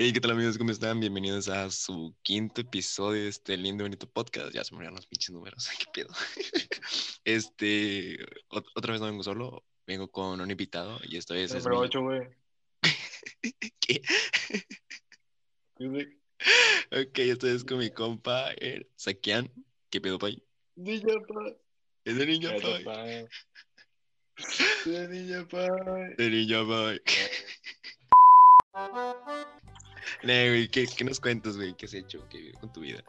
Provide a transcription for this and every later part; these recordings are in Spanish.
Hey, ¿qué tal amigos? ¿Cómo están? Bienvenidos a su quinto episodio de este lindo y bonito podcast. Ya se me olvidaron los pinches números. ¿Qué pedo? Este, ot- otra vez no vengo solo, vengo con un invitado y vez es Número mi- 8, güey. ¿Qué? Dice, Ok, esta vez con mi compa, el Sakian. ¿Qué pedo, pay? Niña, pa. Es de niño, pay. pa. De niña, pa. De niño, pay. Nee, güey, ¿qué, ¿qué nos cuentas, güey? ¿Qué has hecho? ¿Qué con tu vida?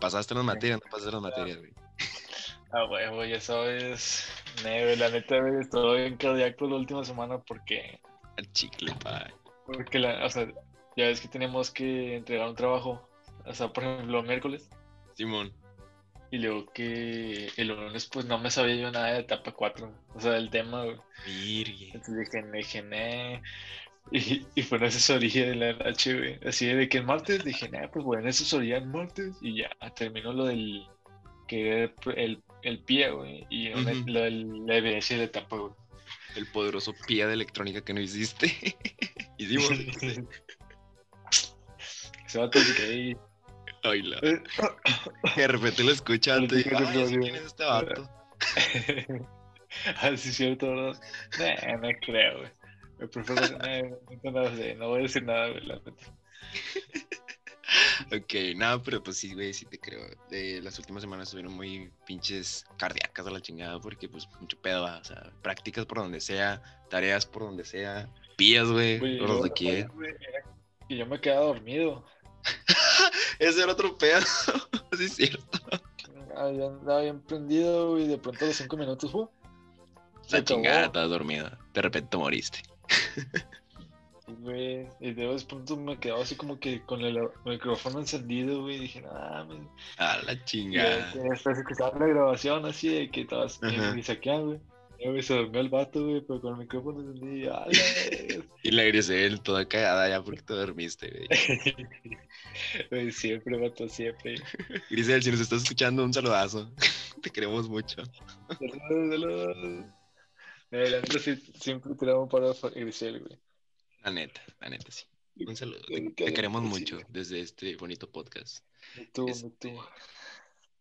¿Pasaste las materias? ¿No pasaste las materias, güey? Ah, huevo, ya sabes. Neve, la neta, güey, estoy en cardíaco la última semana porque, Al chicle, pay. porque la, o sea, ya ves que tenemos que entregar un trabajo, o sea, por ejemplo, el miércoles, Simón. y luego que el lunes, pues no me sabía yo nada de etapa 4, o sea, del tema, güey. Virgue. Entonces dije, dije, "Nee". Y, y fue una asesoría de la güey. Así de que el martes dije, nah, pues bueno, asesoría el martes. Y ya terminó lo del. que era el, el, pie, güey. Y una- lo del- la evidencia de la etapa, güey. El poderoso pie de electrónica que no hiciste. Hicimos. Se va a tener que ir. Ay, la. De repente lo escucha y dice, Política ay, ¿sí de ¿quién es este vato? ah, sí, es cierto, ¿verdad? Nah, no creo, güey. Prefiero. nah, no, no, no voy a decir nada, güey, la neta. Ok, nada, pero pues sí, güey, sí te creo. De las últimas semanas estuvieron muy pinches cardíacas a la chingada porque pues mucho pedo, va, o sea, prácticas por donde sea, tareas por donde sea, pías, güey, Güey, por donde quiera. güey, era que yo me quedaba dormido. Ese era otro pedo, sí es cierto. Había, andaba bien prendido y de pronto a los cinco minutos, ¡uh! se La chingada, estabas dormida. De repente te moriste. Güey, y de pronto me quedaba así como que con el micrófono encendido, güey, y dije, nada, me... A la chingada. después escuchaba la grabación así de que estabas Ajá. y saquean, güey. Y se durmió el vato, güey, pero con el micrófono encendido, ¡ala! Y la Grisel toda cagada ya porque te dormiste, güey. Güey, siempre, vato, siempre. Grisel, si nos estás escuchando, un saludazo. Te queremos mucho. Saludos, saludos. Eh, la neta sí, siempre tiramos para Grisel, güey. La neta, la neta, sí. Un saludo. Te, queremos mucho desde este bonito podcast. Tú, Este, tú.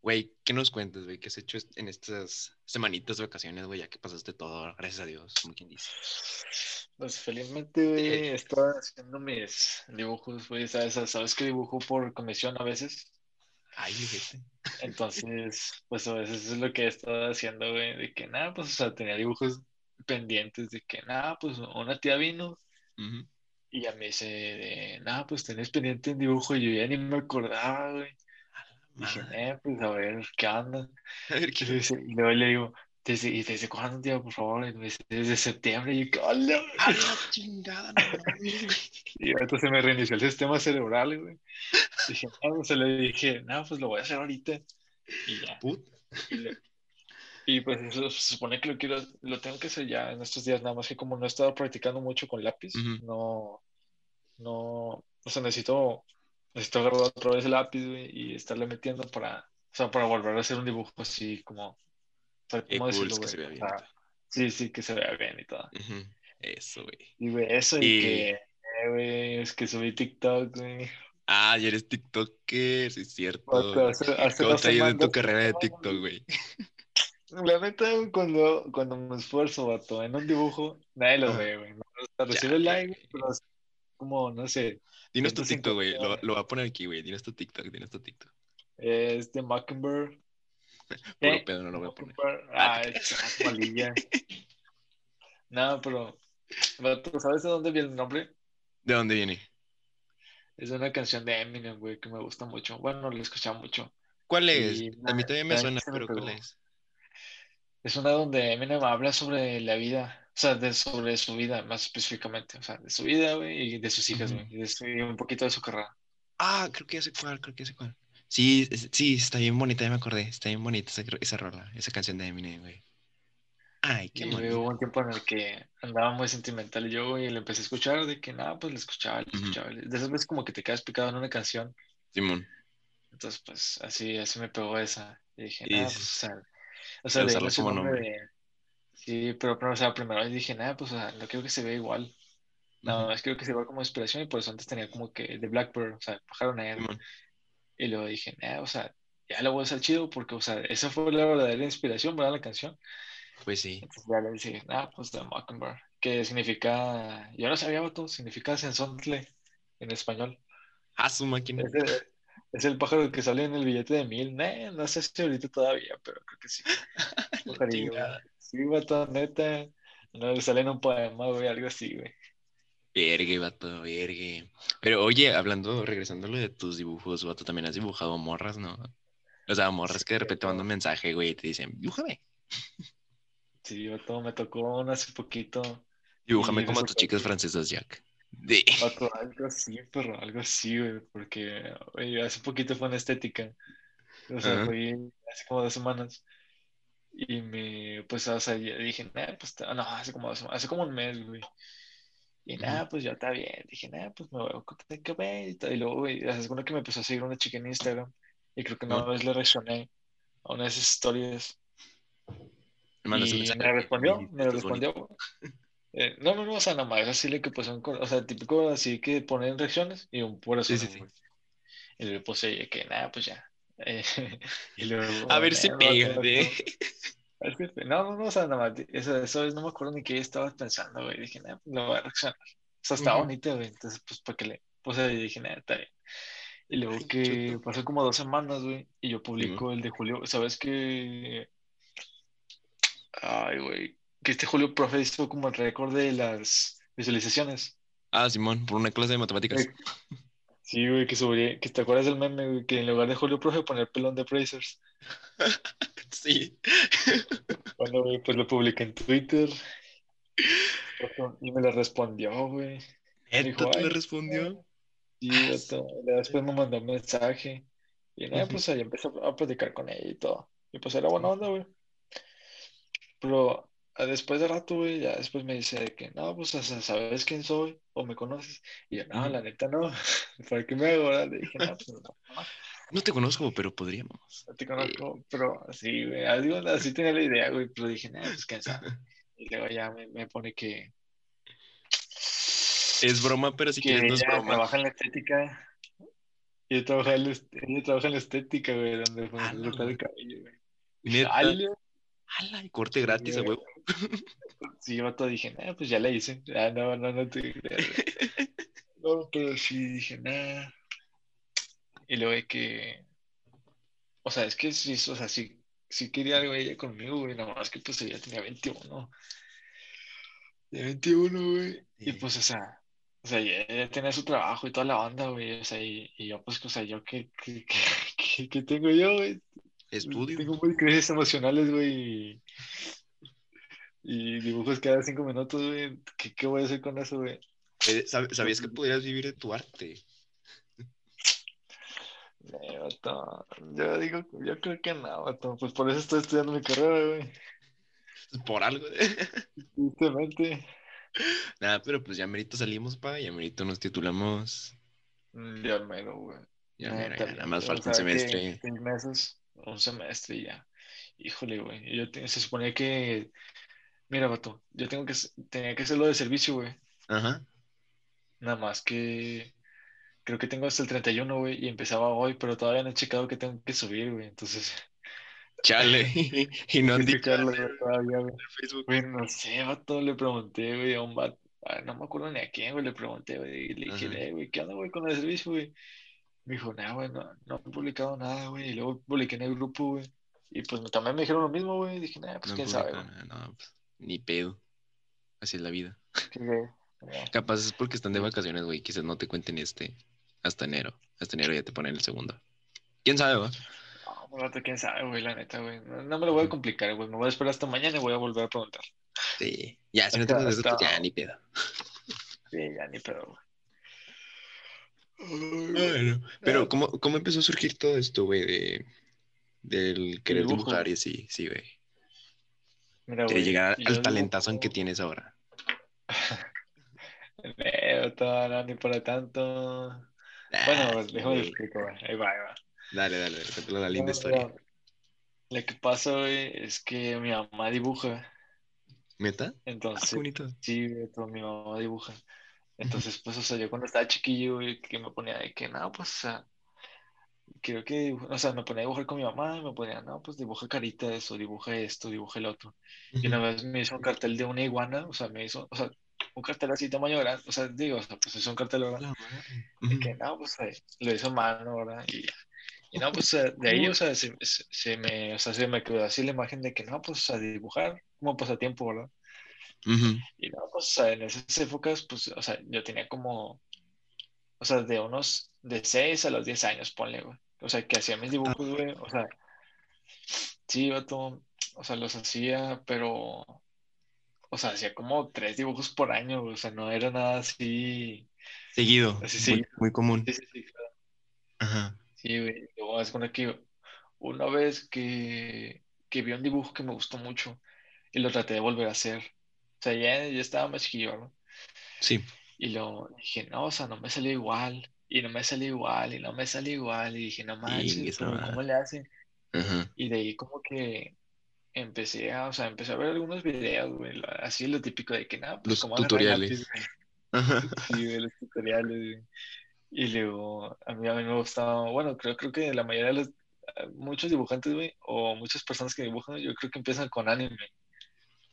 Güey, ¿qué nos cuentas, güey? ¿Qué has hecho en estas semanitas de vacaciones, güey? Ya que pasaste todo, gracias a Dios, como quien dice. Pues felizmente, güey, estaba haciendo mis dibujos, güey, ¿sabes? Sabes que dibujo por comisión a veces. Ay, fíjate. Entonces, pues a veces es lo que he estado haciendo, güey, de que nada, pues, o sea, tenía dibujos pendientes de que nada, pues una tía vino Ujú. y ya me dice de nada, pues tenés pendiente un dibujo y yo ya ni me acordaba, güey. Dije, eh, pues a ver, ¿qué onda? A ver, ¿qué? dice- y luego le digo, ¿desde, ¿y desde cuándo, tía, por favor? Y me dice, desde septiembre. Y yo, ¡hola! A la chingada, no. Y se me reinició el sistema cerebral, güey. Dije, no, pues le dije, no, pues lo voy a hacer ahorita. Y ya. Put. Y, le- y, pues eso se supone que lo quiero, lo tengo que hacer ya en estos días, nada más que como no he estado practicando mucho con lápiz, no, no, o sea, necesito, necesito agarrar otra vez el lápiz, güey, y estarle metiendo para, o sea, para volver a hacer un dibujo así como, ¿cómo cool, decirlo, que se vea O bien. sea, sí, sí, que se vea bien y todo. Eso, güey. Y, güey, eso y, Y- que, eh, güey, es que subí TikTok, güey. Ah, ya eres TikToker, sí es cierto. Hace- hace ¿Cómo te ha ido tu carrera de TikTok, güey? La neta, cuando, cuando me esfuerzo, vato, en un dibujo, nadie lo Ajá. ve, güey. ¿no? O sea, Ya, recibe like, güey. pero es como, no sé, Dinos tu 150. TikTok, güey. Lo, lo voy a poner aquí, güey. Dinos tu TikTok, dinos tu TikTok. es de Mockingbird. Puro ¿Eh? pedo, no lo voy a poner. Ah, Ah, es malilla. No, pero, vato, ¿sabes de dónde viene el nombre? ¿De dónde viene? Es una canción de Eminem, güey, que me gusta mucho. Bueno, la escuchaba mucho. ¿Cuál es? Y A mí también me suena, me pero ¿cuál es? Es una donde Eminem habla sobre la vida, o sea, de, sobre su vida más específicamente, o sea, de su vida, güey, y de sus hijas, güey, y, de su- y un poquito de su carrera. Ah, creo que ya sé cuál, creo que ya sé cuál. Sí, es- sí, está bien bonita, ya me acordé. Está bien bonita esa, esa rola, esa canción de Eminem, güey. Ay, qué Y bonito. hubo un tiempo en el que andaba muy sentimental y yo, y le empecé a escuchar de que nada, pues le escuchaba, le Ujú. escuchaba. De esas veces como que te quedas picado en una canción. Simón. Entonces, pues así, así me pegó esa. Y dije, Y nada, es- pues, o sea, o sea, de como nombre nombre. de- Sí, pero, pero, o sea, primero dije, nada, pues, o sea, no quiero que se vea igual. Nada más creo que se va como inspiración y por eso antes tenía como que de Blackbird, o sea, pájaro negro. Simón. Y luego dije, nah, o sea, ya lo voy a hacer chido porque, o sea, esa fue la verdadera inspiración, ¿verdad? La canción. Pues sí. Entonces ya le dije, nah, pues The Mockingbird, que significa, yo no sabía, todo significa sensontle en español. Ah, su máquina. Es es el pájaro que sale en el billete de mil. Nah, no sé si ahorita todavía, pero creo que sí. Pajarillo. Sí, vato, neta. No le sale en un poema, güey, algo así, güey. Vergue, vato, vergue. Pero oye, hablando, regresando a lo de tus dibujos, vato, también has dibujado morras, ¿no? O sea, morras Sí, que de repente mandan un mensaje, güey, y te dicen, dibújame. Sí, vato, me tocó hace poquito. Dibújame como tus chicas francesas, Jack. De... Algo así, pero algo así, güey, porque güey, hace poquito fue en estética. O sea, Ajá. fue hace como dos semanas. Y me, pues, o sea, dije, nah, pues, no, hace como dos semanas, hace como un mes, güey. Y nada, pues ya está bien. Dije, nada, pues me voy a contar que ver y luego, güey, es uno que me empezó a seguir una chica en Instagram. Y creo que una vez le reaccioné a una de esas historias. Y me respondió, me respondió. Eh, no, no, no, o sea, nada más así le que pues son, o sea, típico así que ponen reacciones y un puro Sí, sí, sí. güey. Y le puse que nada, pues ya. Eh, y luego, A ver si "Nah, pega, vato, de... a ver si pe-". No, no, no, o sea, nada más, eso, eso es, no me acuerdo ni qué estaba pensando, güey. Dije, nada, pues le voy a reaccionar. O sea, estaba Ujú. bonito, güey. Entonces, pues, para que le puse, y dije, nada, está bien. Y luego Ay, que chuto. pasó como dos semanas, güey, y yo publico el de Julio. ¿Sabes qué? Ay, güey. Que este Julio Profe hizo como el récord de las visualizaciones. Ah, Simón, por una clase de matemáticas. Eh, Sí, güey, que subí, que te acuerdas del meme, güey, que en lugar de Julio Profe poner pelón de Brazers. Sí. Bueno, güey, pues lo publiqué en Twitter. Y me lo respondió, güey. ¿Neta Dijo, te le "Ay, respondió? Sí, Ah, Después me mandó un mensaje. Y nada, pues ahí empecé a platicar con ella y todo. Y pues era buena onda, güey. Pero después de rato, güey, ya después me dice de que no, pues ¿sabes quién soy? ¿O me conoces? Y yo, no, la neta no. ¿Para qué me hago? verdad? Le dije, no, pues no, no, No te conozco, pero podríamos. no te conozco. Pero sí, güey, así, así tenía la idea, güey. Pero dije, no, pues quién sabe. Y luego ya me, me pone que, Es broma, pero si que quieres no es broma. trabaja en la estética. Y ella trabaja en la, estética, güey, donde pues, Ala, cortar güey. el cabello, güey. Neta. "Ala". ¡Hala! y corte gratis a huevo. Sí, yo todo dije, nah, pues ya la hice. Ah, no, no, no te. No, pero sí dije, nah. Y luego de que, o sea, es que sí, o sea, sí, sí quería algo ella conmigo, güey, nada más que pues ella tenía 21. De 21, güey. Y pues, o sea, o sea, ella, tenía su trabajo y toda la banda, güey. O sea, y, y yo, pues, o sea, yo, ¿qué, qué, qué, qué- qué tengo yo, güey? Estudio. Tengo muy crisis emocionales, güey. Y, dibujos cada cinco minutos, güey. ¿Qué, qué voy a hacer con eso, güey? Eh, sab- ¿Sabías que podrías vivir de tu arte? Eh, vato, Yo digo, yo creo que no, vato. Pues por eso estoy estudiando mi carrera, güey. Por algo. Justamente. Nada, pero pues ya merito salimos, pa. Ya merito nos titulamos. Mm, Ya mero, güey. Ya, güey. nada más falta un semestre. Seis meses, un semestre y ya. Híjole, güey. Yo te- se suponía que. Mira, vato, yo tengo que, tenía que hacerlo de servicio, güey. Ajá. Nada más que. Creo que tengo hasta el 31, güey, y empezaba hoy, pero todavía no he checado que tengo que subir, güey. Entonces, Chale. y no han dicho todavía, güey. en Facebook. Güey, no sé, vato, le pregunté, güey, a un vato. ah, no me acuerdo ni a quién, güey, le pregunté, güey, y le dije, güey, ¿qué onda, güey, con el servicio, güey? Me dijo, nah, güey, no, no he publicado nada, güey. Y luego publiqué en el grupo, güey. Y pues también me dijeron lo mismo, güey. Dije, nah, pues No quién sabe, güey. no, pues, ni pedo. Así es la vida. Capaz es porque están de vacaciones, güey. Quizás no te cuenten este hasta enero. Hasta enero ya te ponen el segundo. ¿Quién sabe, va? No, pues, quién sabe, güey, la neta, güey. No, no me lo voy a complicar, güey. Me voy a esperar hasta mañana y voy a volver a preguntar. Sí. Ya, si no te Hasta- pues hasta- ya, ni pedo. Sí, ya ni pedo, güey. Bueno, pero ¿cómo, cómo empezó a surgir todo esto, güey? De, del querer dibujo. dibujar y así, sí, güey. Mira, güey. llegar al talentazo que tienes ahora. Vato, no, ni para tanto. Bueno, Ah, pues, sí, déjame güey. explico, güey. Ahí va, ahí va. Dale, dale, cuéntale la linda No, historia. Lo que pasa, güey, es que mi mamá dibuja. ¿Meta? Ah, Entonces, qué bonito. sí, vato, mi mamá dibuja. Entonces, pues, o sea, yo cuando estaba chiquillo, que me ponía de que, no, pues, o sea, creo que, o sea, me ponía a dibujar con mi mamá y me ponía, no, pues dibuja caritas o dibuja esto, dibuja el otro. Y una vez me hizo un cartel de una iguana, o sea, me hizo, o sea, un cartel así tamaño grande, o sea, digo, o sea, pues es un cartel, ¿verdad? Y que, no, pues, lo hizo mano, ¿verdad? Y, y no, pues, de ahí, o sea, se, se, me, o sea, se me quedó así la imagen de que, no, pues, a dibujar como pasatiempo, ¿verdad? Y no, pues, o sea, en esas épocas, pues, o sea, yo tenía como, o sea, de unos, de 6 a los 10 años, ponle, güey. O sea, que hacía mis ah. dibujos, güey, o sea, sí, todo, o sea, los hacía, pero, o sea, hacía como tres dibujos por año, o sea, no era nada así. Seguido, así, muy, común. Sí, sí, sí, claro. Ajá. Sí, güey, luego es como que una vez que, que vi un dibujo que me gustó mucho y lo traté de volver a hacer sea, ya, estaba más chiquillo, ¿no? Sí. Y lo dije, no, o sea, no me salió igual. Y no me salió igual, y no me salió igual. Y dije, no manches, ¿cómo, le hacen? Y de ahí como que empecé a, o sea, empecé a ver algunos videos, güey, así lo típico de que nada, pues los tutoriales. sí, de los tutoriales, güey. Y luego, a mí, a mí me gustaba, bueno, creo, creo que la mayoría de los, muchos dibujantes, güey, o muchas personas que dibujan, yo creo que empiezan con anime.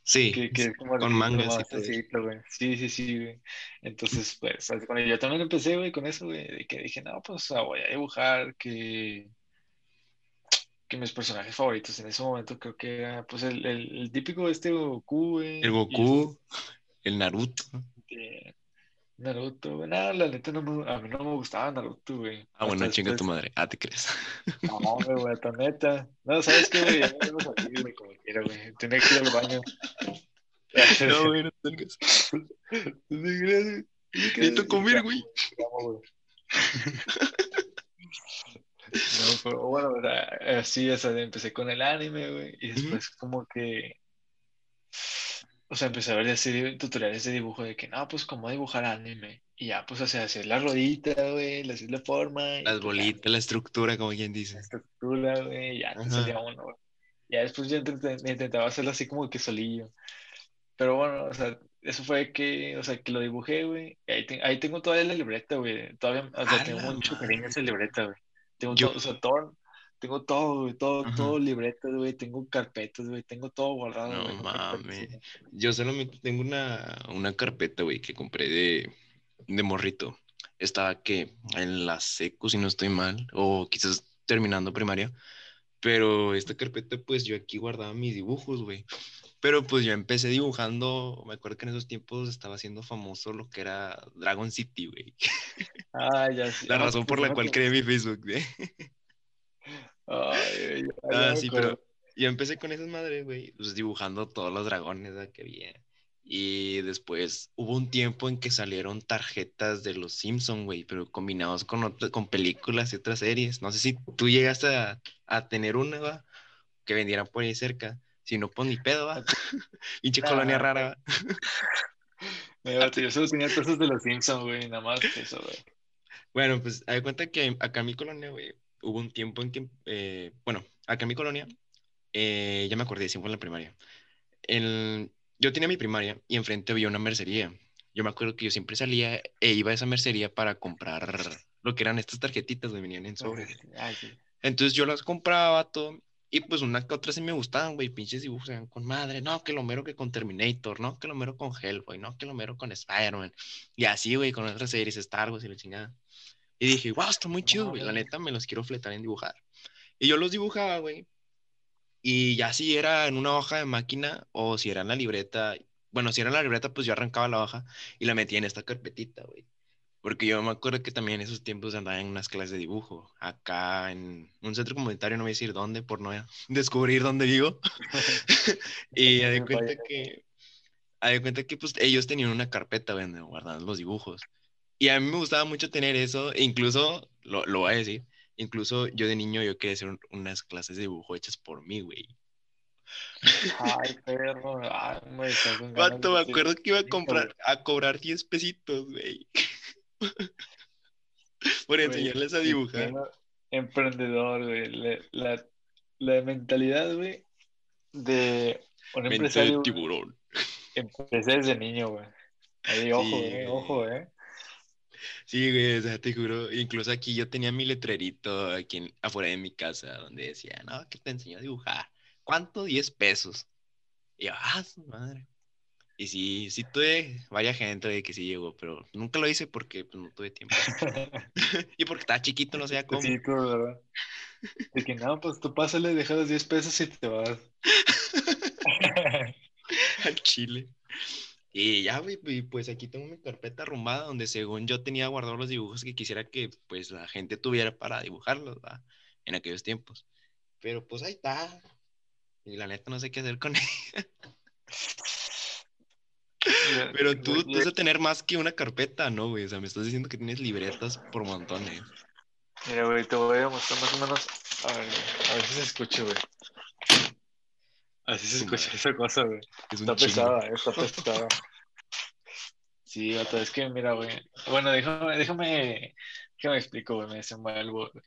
Sí, con mangas. Sí, sí, sí, sí, güey. Entonces, pues, cuando yo también empecé, güey, con eso, güey, de que dije, no, pues voy a dibujar que, que mis personajes favoritos en ese momento creo que era, pues, el, el, típico este Goku, güey. El Goku, el Naruto. Naruto, güey. No, la neta no me, a mí no me gustaba Naruto, güey. Ah, bueno, chinga tu madre. Ah, te crees. No, güey, tu neta. No, ¿sabes qué, güey? Ya me aquí, güey, como quiera, güey. Tenía que ir al baño. No, güey, no tengas. Necesito comer, güey. No, pero bueno, así, o sea, empecé con el anime, güey, y después como que o sea, empecé a ver así tutoriales de dibujo de que, no, pues cómo dibujar anime. Y ya, pues, o sea, hacer la rodita, güey, hacer la forma. Las bolitas, la estructura, como quien dice. La estructura, güey, ya te salía uno, güey. Ya después yo intentaba hacerlo así como que solillo. Pero bueno, o sea, eso fue que, o sea, que lo dibujé, güey. Ahí, ahí tengo todavía la libreta, güey. Todavía, o sea, tengo mucho cariño esa libreta, güey. Tengo todo, o sea, todo, tengo todo, güey, todo, todo libretas, güey, tengo carpetas, güey, tengo todo guardado, No mames. Yo solamente tengo una, una carpeta, güey, que compré de, de morrito. Estaba que en la seco, si no estoy mal, o quizás terminando primaria. Pero esta carpeta, pues yo aquí guardaba mis dibujos, güey. Pero pues yo empecé dibujando, me acuerdo que en esos tiempos estaba haciendo famoso lo que era Dragon City, güey. Ah, ya sí. La razón por la cual creé mi Facebook, güey. Ay, ah, sí, pero yo empecé con esas madres, güey, pues dibujando todos los dragones que había. Y después hubo un tiempo en que salieron tarjetas de los Simpsons, güey, pero combinados con, con películas y otras series. No sé si tú llegaste a, a tener una, ¿va? que vendieran por ahí cerca. Si no, pues ni pedo, va. Pinche colonia rara, va. yo solo tenía cosas de los Simpsons, güey, nada más eso, güey. Bueno, pues hay cuenta que acá en mi colonia, güey, hubo un tiempo en que, eh, bueno, acá en mi colonia, eh, ya me acordé, siempre en la primaria. El, yo tenía mi primaria y enfrente había una mercería. Yo me acuerdo que yo siempre salía e iba a esa mercería para comprar lo que eran estas tarjetitas, que venían en sobres. Entonces yo las compraba todo y pues una que otra sí me gustaban, güey, pinches dibujos con madre, no, que lo mero que con Terminator, no, que lo mero con Hellboy, no, que lo mero con Spider-Man. Y así, güey, con otras series, Star Wars y la chingada. Y dije, wow, está muy chido, güey. La neta, me los quiero fletar en dibujar. Y yo los dibujaba, güey. Y ya si era en una hoja de máquina o si era en la libreta. Bueno, si era en la libreta, pues yo arrancaba la hoja y la metía en esta carpetita, güey. Porque yo me acuerdo que también en esos tiempos andaba en unas clases de dibujo. Acá en un centro comunitario, no voy a decir dónde, por no descubrir dónde vivo. y me di cuenta que. Me cuenta que pues ellos tenían una carpeta, güey, donde guardaban los dibujos. Y a mí me gustaba mucho tener eso, e incluso, lo, lo voy a decir, incluso yo de niño yo quería hacer unas clases de dibujo hechas por mí, güey. Ay, perro, ay, me ¿Cuánto me acuerdo que iba a comprar, a cobrar 10 pesitos, güey? por enseñarles a dibujar. Emprendedor, güey. La, la, mentalidad, güey, de un Mente empresario. De tiburón. Empecé desde niño, güey. Ahí, ojo, eh, ojo, eh. Sí, güey, o sea, te juro, incluso aquí yo tenía mi letrerito aquí en- afuera de mi casa donde decía, no, que te enseño a dibujar. ¿Cuánto? 10 pesos. Y yo, ah, su madre. Y sí, sí tuve vaya gente de que sí llegó, pero nunca lo hice porque pues, no tuve tiempo. y porque estaba chiquito, no sabía cómo. Sí, todo, ¿verdad? De que no, pues tú pásale, deja los 10 pesos y te vas. al chile. Y ya, güey, y pues aquí tengo mi carpeta arrumbada donde según yo tenía guardados los dibujos que quisiera que pues la gente tuviera para dibujarlos, ¿va? En aquellos tiempos. Pero pues ahí está. Y la neta no sé qué hacer con él. Pero tú, tú has de tener más que una carpeta, ¿no, güey? O sea, me estás diciendo que tienes libretas por montones. Mira, güey, te voy a mostrar más o menos. A ver, a ver si se escucha, güey. Así se escucha esa cosa, güey. Es Está pesada, eh, está pesada. Sí, vato, es que mira, güey. Bueno, déjame, déjame, déjame explico, güey, me desenvuelvo. güey.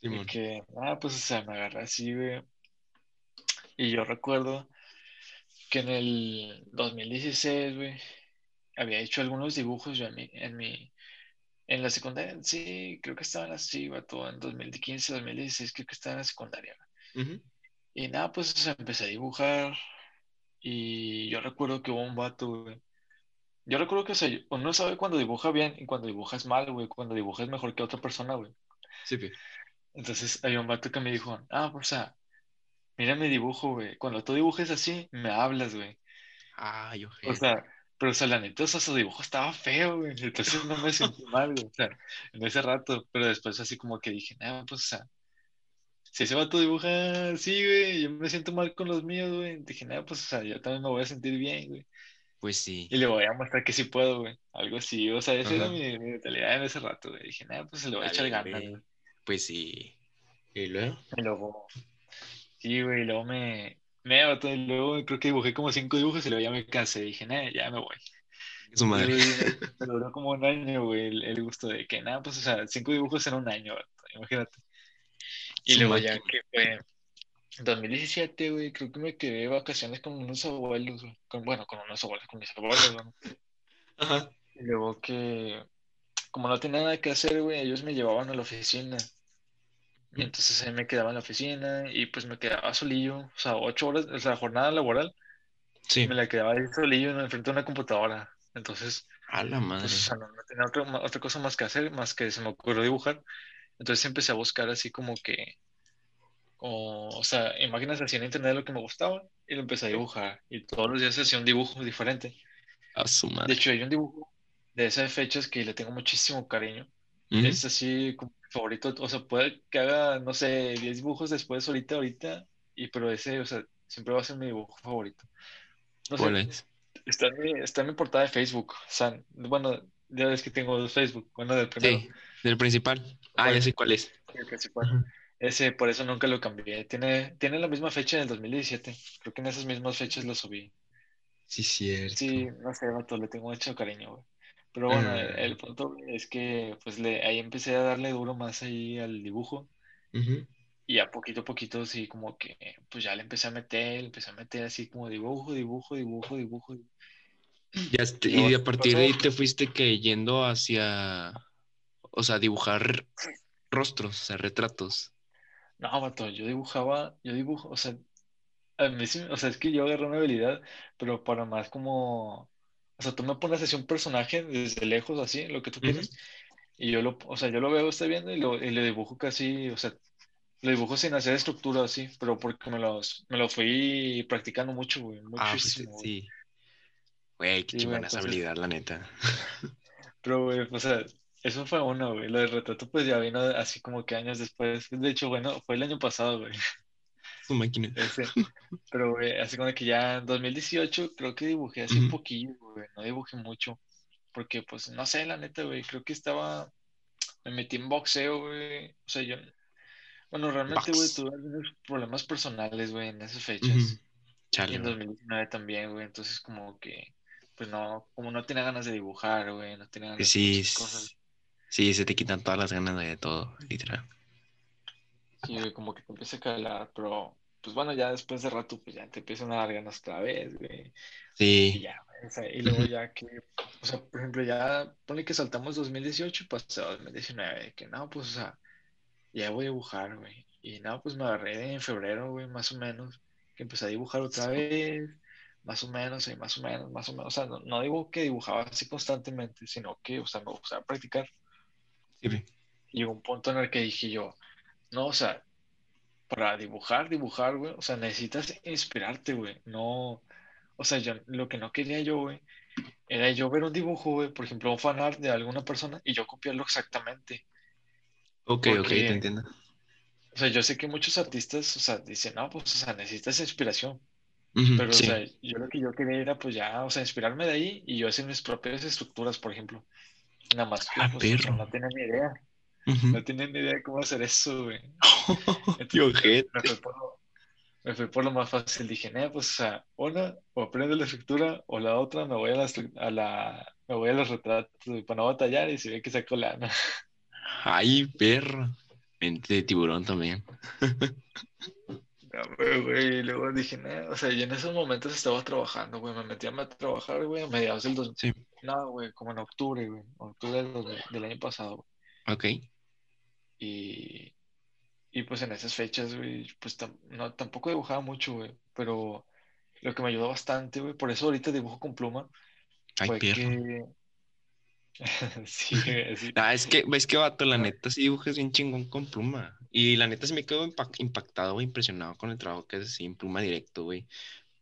De Simón. que, ah, pues, o sea, me agarré así, güey. Y yo recuerdo que en el 2016, güey, había hecho algunos dibujos yo en mi, en mi, en la secundaria, sí, creo que estaba así, vato, en 2015, 2016, creo que estaba en la secundaria. güey. Y nada, pues, o sea, empecé a dibujar y yo recuerdo que hubo un vato, güey. Yo recuerdo que, o sea, uno sabe cuando dibuja bien y cuando dibujas mal, güey, cuando dibujas mejor que otra persona, güey. Sí, pi. Entonces hay un vato que me dijo, ah, pues, o sea, mira mi dibujo, güey. Cuando tú dibujes así, me hablas, güey. Ay, O ojete. sea, pero, o sea, la neta, o sea, su dibujo estaba feo, güey. Entonces no me sentí mal, güey. O sea, en ese rato. Pero después así como que dije, ah, pues, o sea, si ese vato dibuja así, güey, yo me siento mal con los míos, güey. Dije, ah, pues, o sea, yo también me voy a sentir bien, güey. Pues sí. Y le voy a mostrar que sí puedo, güey. Algo así. O sea, esa era mi, mi mentalidad en ese rato, güey. Dije, ah, pues se le voy a echar ganas, güey. güey. Pues sí. ¿Y luego? Y luego, sí, güey, y luego me, me, vato, y luego creo que dibujé como cinco dibujos y luego ya me cansé. Dije, nah, ya me voy. Su madre. Me duró como un año, güey, el, el gusto de que, nada, pues, o sea, cinco dibujos en un año, vato, imagínate. Y luego ya que fue en 2017, güey, creo que me quedé de vacaciones con unos abuelos, güey. Con, bueno, con unos abuelos, con mis abuelos, ¿no? Ajá. Y luego que, como no tenía nada que hacer, güey, ellos me llevaban a la oficina. Y Ujú. entonces ahí me quedaba en la oficina y pues me quedaba solillo, o sea, ocho horas, o sea, jornada laboral, Sí. me la quedaba ahí solillo en frente de una computadora. Entonces, A la madre. pues, o sea, no, no tenía otra, otra cosa más que hacer, más que se me ocurrió dibujar. Entonces empecé a buscar así como que, o, o sea, imágenes así en internet de lo que me gustaba y lo empecé a dibujar. Y todos los días hacía un dibujo diferente. A su De hecho, hay un dibujo de esas fechas que le tengo muchísimo cariño. Es así como mi favorito, o sea, puede que haga, no sé, 10 dibujos después, ahorita, ahorita, y pero ese, o sea, siempre va a ser mi dibujo favorito. No sé, ¿Cuál es? está en mi, está en mi portada de Facebook, o sea, bueno, ya ves que tengo dos Facebook, bueno, del primero, Sí, del principal. Ah, ya sé cuál es. Ese, por eso nunca lo cambié. Tiene, tiene la misma fecha del 2017. Creo que en esas mismas fechas lo subí. Sí, cierto. Sí, no sé, vato, le tengo mucho cariño, güey. Pero bueno, el, Ah. el punto es que pues le, ahí empecé a darle duro más ahí al dibujo. Ujú. Y a poquito a poquito, sí, como que, pues ya le empecé a meter, le empecé a meter así como dibujo, dibujo, dibujo, dibujo. Ya est- Y y a ¿qué partir de ahí te fuiste que yendo hacia, o sea, dibujar rostros, o sea, retratos. No, vato, yo dibujaba, yo dibujo, o sea, a mí sí- o sea, es que yo agarré una habilidad, pero para más como, o sea, tú me pones así un personaje desde lejos, así, lo que tú Ujú. quieras, y yo lo, o sea, yo lo veo, estoy viendo y lo, y lo dibujo casi, o sea, lo dibujo sin hacer estructura así, pero porque me los, me lo fui practicando mucho, güey, Ah, pues muchísimo, güey. sí. Güey, qué Sí, chingona esa habilidad, la neta. Pero, güey, o sea, eso fue uno, güey. Lo del retrato, pues ya vino así como que años después. De hecho, bueno, fue el año pasado, güey. Su máquina. Ese. Pero, güey, así como que ya en 2018 creo que dibujé así un poquillo, güey. No dibujé mucho. Porque, pues, no sé, la neta, güey. Creo que estaba. Me metí en boxeo, güey. O sea, yo. Bueno, realmente, güey, tuve algunos problemas personales, güey, en esas fechas. Ujú. Y Chale, en bro. 2019 también, güey. Entonces, como que. Pues no, como no tenía ganas de dibujar, güey. No tenía ganas de sí, muchas cosas. Sí, se te quitan todas las ganas de todo, literal. Sí, güey, como que te empieza a calar, pero pues bueno, ya después de rato, pues ya te empiezan a dar ganas otra vez, güey. Sí. Y ya, o sea, y luego ya que, o sea, por ejemplo, ya pone que saltamos 2018, pues 2019, que no, pues, o sea, ya voy a dibujar, güey. Y no, pues me agarré en febrero, güey, más o menos, que empecé a dibujar otra vez, más o menos, y más o menos, más o menos. O sea, no, no digo que dibujaba así constantemente, sino que, o sea, me gustaba practicar. Sí. Y un punto en el que dije yo, no, o sea, para dibujar, dibujar, güey, o sea, necesitas inspirarte, güey, no, o sea, yo lo que no quería yo, güey, era yo ver un dibujo, güey, por ejemplo, un fanart de alguna persona y yo copiarlo exactamente. Ok, ok, Porque- te entiendo. O sea, yo sé que muchos artistas, o sea, dicen, no, pues, o sea, necesitas inspiración. Pero, sí. o sea, yo lo que yo quería era, pues, ya, o sea, inspirarme de ahí y yo hacer mis propias estructuras, por ejemplo. Nada más que, Ah, pues, perro. no tenía ni idea. No tenía ni idea de cómo hacer eso, güey. Me fui por lo, me fui por lo más fácil. Dije, "Nah, pues, o sea, una, o aprendo la estructura, o la otra, me voy a la, estru- a la, me voy a los retratos, para no batallar y se ve que saco lana. Ay, perro. Mente de tiburón también. No, güey, güey, y luego dije, "Nah", o sea, y en esos momentos estaba trabajando, güey, me metí a trabajar, güey, a mediados del dos, Sí. No, güey, como en octubre, güey, octubre del, del año pasado, Ok. y, y pues en esas fechas, güey, pues tam- no, tampoco dibujaba mucho, güey, pero lo que me ayudó bastante, güey, por eso ahorita dibujo con pluma, Ay, fue que... sí, güey, sí. Ah, es que, ves que vato, la neta sí dibujas bien chingón con pluma. Y la neta sí me quedo impa- impactado, güey, impresionado con el trabajo que haces así en pluma directo, güey.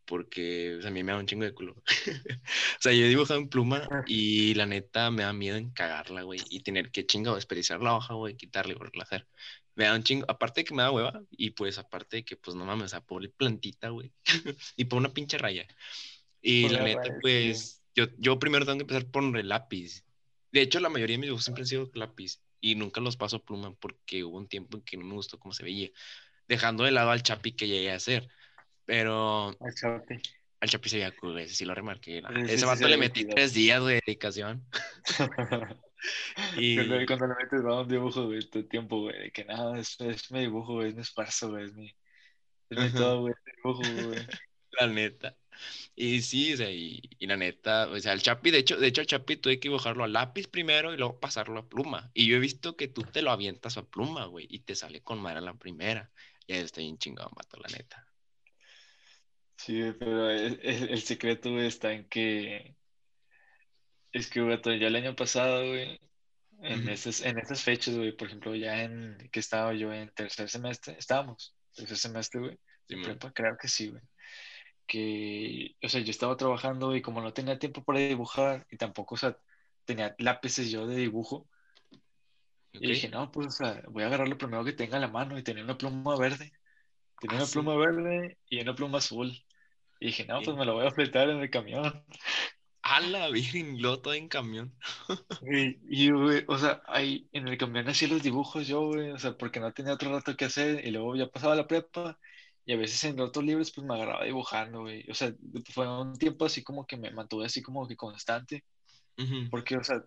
Porque o sea, a mí me da un chingo de culo. o sea, yo he dibujado en pluma y la neta me da miedo en cagarla, güey. Y tener que chingado desperdiciar la hoja, güey, quitarle, a hacer. Me da un chingo, aparte de que me da hueva, y pues aparte de que, pues no mames, o sea, pobre plantita, güey. y por una pinche raya. Y la neta, raya, sí. pues, yo, yo primero tengo que empezar por el lápiz. De hecho, la mayoría de mis dibujos siempre han sido lápiz y nunca los paso a pluma porque hubo un tiempo en que no me gustó cómo se veía, dejando de lado al Chapi que llegué a hacer. Pero Ay, chate. al Chapi se veía cool, ese sí lo remarqué. Sí, Ese sí, vato le metí tres días de dedicación. Y Cuando, cuando le metes a un dibujo, güey, tu tiempo, güey, de que nada, es, es mi dibujo, güey, es mi esfuerzo, güey, es mi, es mi todo, güey, dibujo, güey. la neta. Y sí, o sea, y, y la neta, o sea, el Chapi, de hecho, de hecho, al Chapi tuve que dibujarlo a lápiz primero y luego pasarlo a pluma. Y yo he visto que tú te lo avientas a pluma, güey, y te sale con madre a la primera. Y ahí está bien chingado, mato, la neta. Sí, pero el, el- el secreto, güey, está en que, es que, güey, yo el año pasado, güey, en esas, en esas fechas, güey, por ejemplo, ya en, que estaba yo en tercer semestre, estábamos, tercer semestre, güey, Simón. prepa, creo que sí, güey. Que, o sea, yo estaba trabajando y como no tenía tiempo para dibujar y tampoco, o sea, tenía lápices yo de dibujo, Ok. y dije, no, pues, o sea, voy a agarrar lo primero que tenga a la mano y tenía una pluma verde. Tenía Ah, una sí. pluma verde y una pluma azul. Y dije, no, pues me lo voy a fletar en el camión. A la virgen, todo en camión. Y, y, güey, o sea, ahí en el camión hacía los dibujos yo, güey, o sea, porque no tenía otro rato que hacer y luego ya pasaba la prepa y a veces en ratos libres pues me agarraba dibujando, güey. O sea, fue un tiempo así como que me mantuve así como que constante, porque, o sea,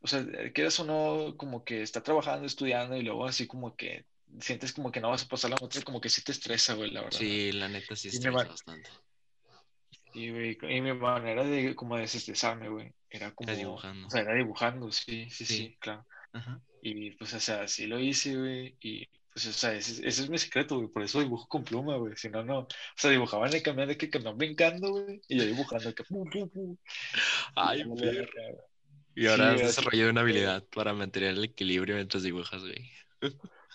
o sea, quieras o no, como que está trabajando, estudiando y luego así como que sientes como que no vas a pasar la nota, como que sí te estresa, güey, la verdad. Sí, la neta sí estresa bastante. Y, güey, y mi manera de como desestresarme, güey, era como, dibujando. o sea, era dibujando, sí, sí, sí, Sí. claro. Ajá. Y pues, o sea, así lo hice, güey, y pues, o sea, ese, ese es mi secreto, güey, por eso dibujo con pluma, güey, si no, no, o sea, dibujaba en el camión de que camión brincando, güey, y yo dibujando que pum, pum, pum. Ay, perro. Y ahora has Sí, así- desarrollado una habilidad para mantener el equilibrio mientras dibujas, güey.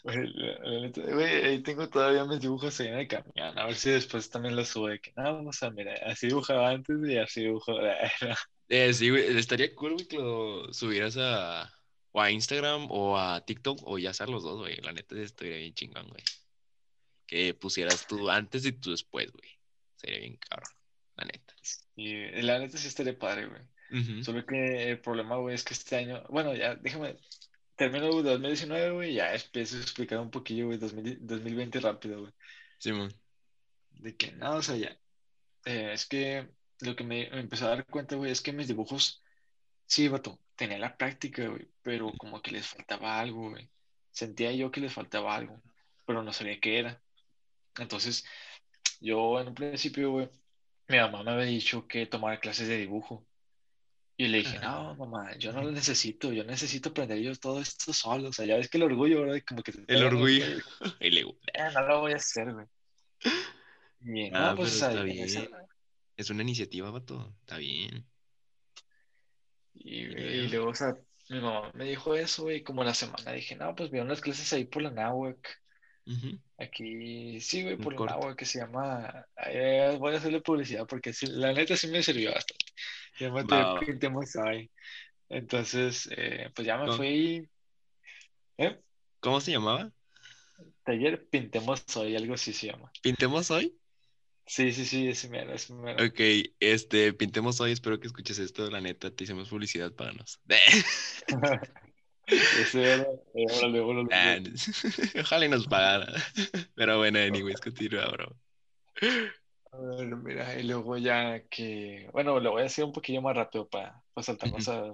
Güey, la- neta, güey, ahí tengo todavía mis dibujos ahí en el camión, a ver si después también los subo, de que, no, o sea, mira, así dibujaba antes y así dibujo, Eh, sí, güey, estaría cool, güey, que lo subieras a, o a Instagram o a TikTok o ya sea los dos, güey. La neta, estaría bien chingón, güey. Que pusieras tú antes y tú después, güey. Sería bien cabrón, la neta. y la neta sí estaría padre, güey. Ujú. Solo que el problema, güey, es que este año, bueno, ya, déjame, termino 2019, güey, ya empiezo a explicar un poquillo, güey, 2000 2020 rápido, güey. Simón. De que, no, o sea, ya, eh, es que lo que me, me empezó a dar cuenta, güey, es que mis dibujos, sí, vato, tenía la práctica, güey, pero como que les faltaba algo, güey. Sentía yo que les faltaba algo, pero no sabía qué era. Entonces, yo en un principio, güey, mi mamá me había dicho que tomara clases de dibujo. Y le dije, no, mamá, yo no lo necesito, yo necesito aprender yo todo esto solo. O sea, ya ves que el orgullo, ¿verdad? Como que el orgullo. el ego. Eh, no lo voy a hacer, güey. Bien, ah, no, pues, está bien. Es una iniciativa, vato. Está bien. Y, y, luego, o sea, mi mamá me dijo eso, güey, como la semana dije, no, pues vi unas clases ahí por la náhuac. Aquí, sí, güey, por la náhuac que se llama, voy a hacerle publicidad porque la neta sí me sirvió bastante. Llama Pintemos Hoy. Entonces, eh, pues ya me fui. ¿Eh? ¿Cómo se llamaba? Taller Pintemos Hoy, algo así se llama. ¿Pintemos Hoy? Sí, sí, sí, es mero, es mero. Ok, este, pintemos hoy, espero que escuches esto, la neta, te hicimos publicidad para nos. Ojalá y nos pagara. Pero bueno, anyways, continúa, bro. A ver, mira, y luego ya que, bueno, lo voy a hacer un poquillo más rápido para, para saltarnos a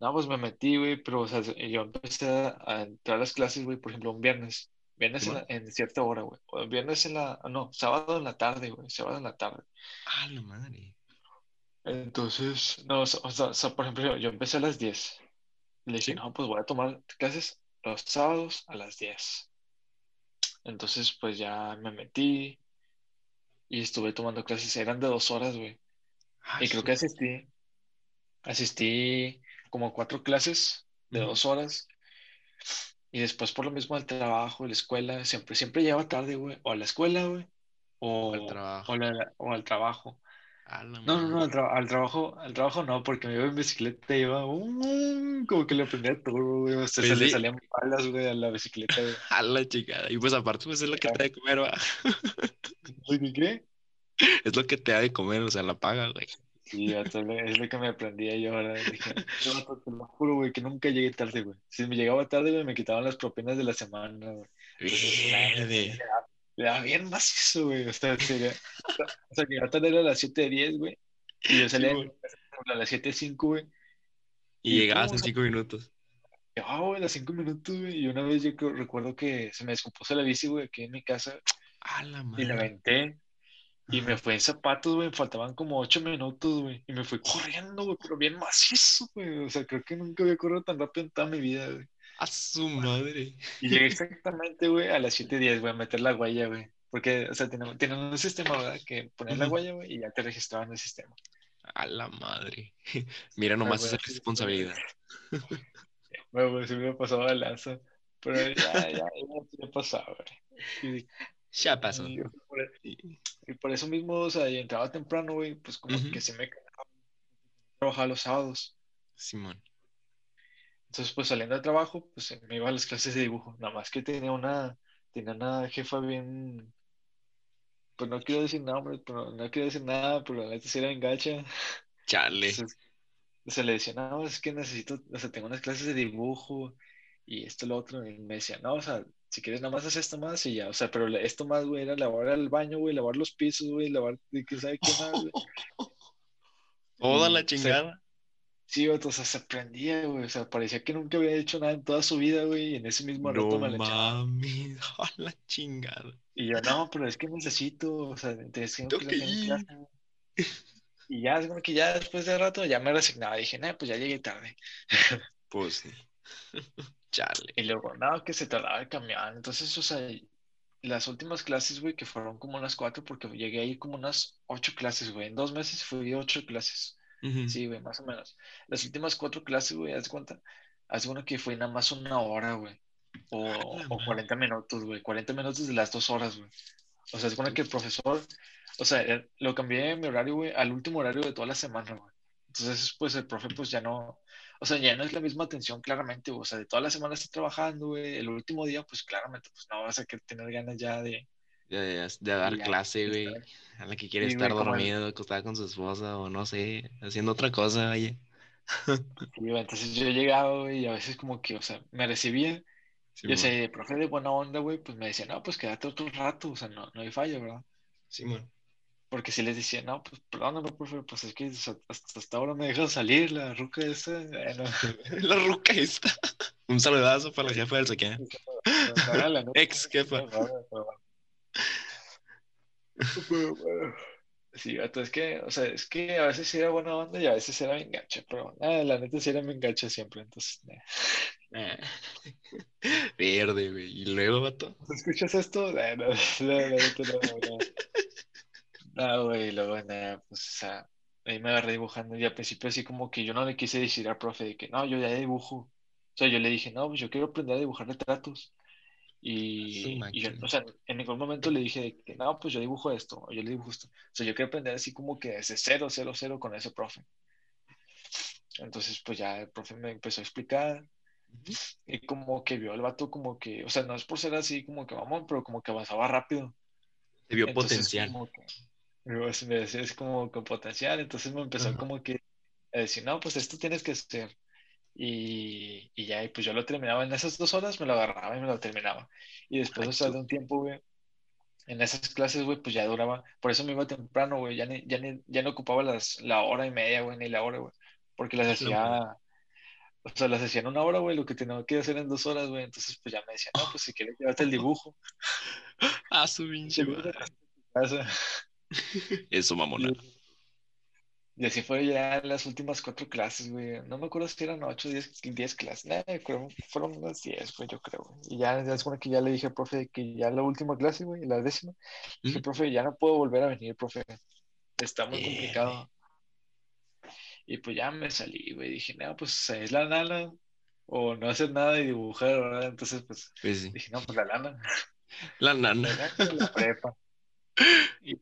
No, pues me metí, güey, pero, o sea, yo empecé a entrar a las clases, güey, por ejemplo, un viernes. Viernes en, cierta hora, güey. Viernes en la. No, sábado en la tarde, güey. Sábado en la tarde. Ah, la madre. Entonces, no, o sea, por ejemplo, yo, empecé a las 10. Le dije, no, pues voy a tomar clases los sábados a las 10. Entonces, pues ya me metí y estuve tomando clases. Eran de dos horas, güey. Ah, y creo que asistí. Asistí como cuatro clases de dos horas. Y después por lo mismo al trabajo, la escuela, siempre, siempre llegaba tarde, güey. O a la escuela, güey. O, al trabajo. O, al trabajo. no, no, no, al, trabajo, al trabajo no, porque me iba en bicicleta y iba uh, como que le aprendía todo, güey. Pues se le salían balas, güey, a la bicicleta, güey. A la chingada. Y pues aparte, pues es lo que te de comer, va. ¿Qué? Es lo que te da de comer, o sea, la paga, güey. Sí, es lo que me aprendía yo ahora. Dije, te lo juro, güey, que nunca llegué tarde, güey. Si me llegaba tarde, güey, me quitaban las propinas de la semana, güey. Le daba bien macizo, güey. O sea, sería, o sea, llegaba tarde a las 7.10, güey. Y yo salía a las 7.05, güey. Y, llegabas en 5 minutos. Ah, güey, a las 5 minutos, güey. Y una vez yo recuerdo que se me descompuso la bici, güey, aquí en mi casa. La madre. Y la aventé. Y me fue en zapatos, güey, faltaban como ocho minutos, güey. Y me fui corriendo, güey, pero bien macizo, güey. O sea, creo que nunca había corrido tan rápido en toda mi vida, güey. A su madre. Y llegué exactamente, güey, a las 7.10, güey, a meter la huella, güey. Porque, o sea, tienen, un sistema, ¿verdad? Que pones la huella, güey, y ya te registraban el sistema. A la madre. Mira nomás esa responsabilidad. Bueno, pues se me pasado la lanza. Pero ya, ya, ya, ya, pasado, güey. Ya pasó. Y, por, eso mismo, o sea, yo entraba temprano, güey, pues como que se me quedaba trabajar los sábados. Simón. Entonces, pues saliendo de trabajo, pues me iba a las clases de dibujo. Nada más que tenía una, tenía una jefa bien, pues no quiero decir nada, pero no quiero decir nada, pero la neta sí era engacha. Chale. o sea, le decía, no, es que necesito, o sea, tengo unas clases de dibujo y esto, lo otro, y me decía, no, o sea, si quieres nada más haces esto más y ya, o sea, pero esto más, güey, era lavar el baño, güey, lavar los pisos, güey, lavar, ¿qué sabe qué más, güey? Toda la chingada. sí, o sea, se aprendía, güey, o sea, parecía que nunca había hecho nada en toda su vida, güey, y en ese mismo rato me la mami, a la chingada. Y yo, no, pero es que necesito, o sea, tengo que, ir. Y ya, es como que ya después de rato ya me resignaba, dije, no, pues ya llegué tarde. Pues sí. Y luego, nada, que se tardaba el camión. Entonces, o sea, las últimas clases, güey, que fueron como unas cuatro, porque llegué ahí como unas ocho clases, güey. En dos meses fui ocho clases. Sí, güey, más o menos. Las últimas cuatro clases, güey, haz cuenta. Haz cuenta que fue nada más una hora, güey. O, o 40 minutos, güey. 40 minutos de las dos horas, güey. O sea, es cuenta que el profesor, o sea, eh, lo cambié mi horario, güey, al último horario de toda la semana, güey. Entonces, pues el profe, pues ya no, o sea, ya no es la misma atención, claramente, o sea, de toda la semana está trabajando, güey, el último día, pues claramente, pues no vas a querer tener ganas ya de... De, dar clase, güey, a la que quiere estar dormido, acostada con su esposa, o no sé, haciendo otra cosa, oye. Sí, entonces yo llegaba, güey, y a veces como que, o sea, me recibía, yo sé, profe de buena onda, güey, pues me decía, no, pues quédate otro rato, o sea, no, no hay fallo, ¿verdad? Sí, bueno. Porque si les decía, no, pues perdóname, profe, pues es que hasta, hasta ahora me dejado salir la ruca esa. la ruca esta. Un saludazo para la jefa del Saquea. Ex jefa. Sí, vato, es que, o sea, es que a veces era buena onda y a veces era mi enganche, pero nada, la neta sí era mi enganche siempre, entonces. Ah. Verde, güey. ¿Y luego, vato? ¿Escuchas esto? No, no, no, No, güey, luego, nada, pues, o sea, ahí me agarré dibujando y al principio así como que yo no le quise decir al profe de que, no, yo ya dibujo. O sea, yo le dije, no, pues yo quiero aprender a dibujar retratos. Y, y yo, o sea, en ningún momento le dije que no, pues yo dibujo esto, o yo le dibujo esto. O sea, yo quiero aprender así como que desde cero, cero, cero con ese profe. Entonces, pues ya el profe me empezó a explicar y como que vio al vato como que, o sea, no es por ser así como que vamos, pero como que avanzaba rápido. Te vio Entonces, potencial. como que, me decía, es como que potencial, entonces me empezó Ajá. como que a decir, no, pues esto tienes que hacer. Y, y ya, y pues yo lo terminaba en esas dos horas, me lo agarraba y me lo terminaba. Y después, Ay, o sea, de un tiempo, güey, en esas clases, güey, pues ya duraba, por eso me iba temprano, güey, ya, ni, ya, ni, ya no ocupaba las, la hora y media, güey, ni la hora, güey, porque las hacía, o sea, las hacía en una hora, güey, lo que tenía que hacer en dos horas, güey, entonces pues ya me decía, no, pues si quieres llevarte el dibujo, Ah, su pinche. Eso, mamona. Y, así fue ya las últimas cuatro clases, güey, no me acuerdo si eran ocho, diez, diez clases, nada, creo, fueron unas diez, güey, yo creo, güey. y ya, es bueno que ya le dije al profe que ya la última clase, güey, la décima, dije, Ujú. profe, ya no puedo volver a venir, profe, está muy complicado. Y pues ya me salí, güey. Dije, no, pues es la lana o no hacer nada y dibujar, ¿verdad? Entonces, pues Pues sí. dije, no, pues la lana, La la nana. lana de la prepa. Y,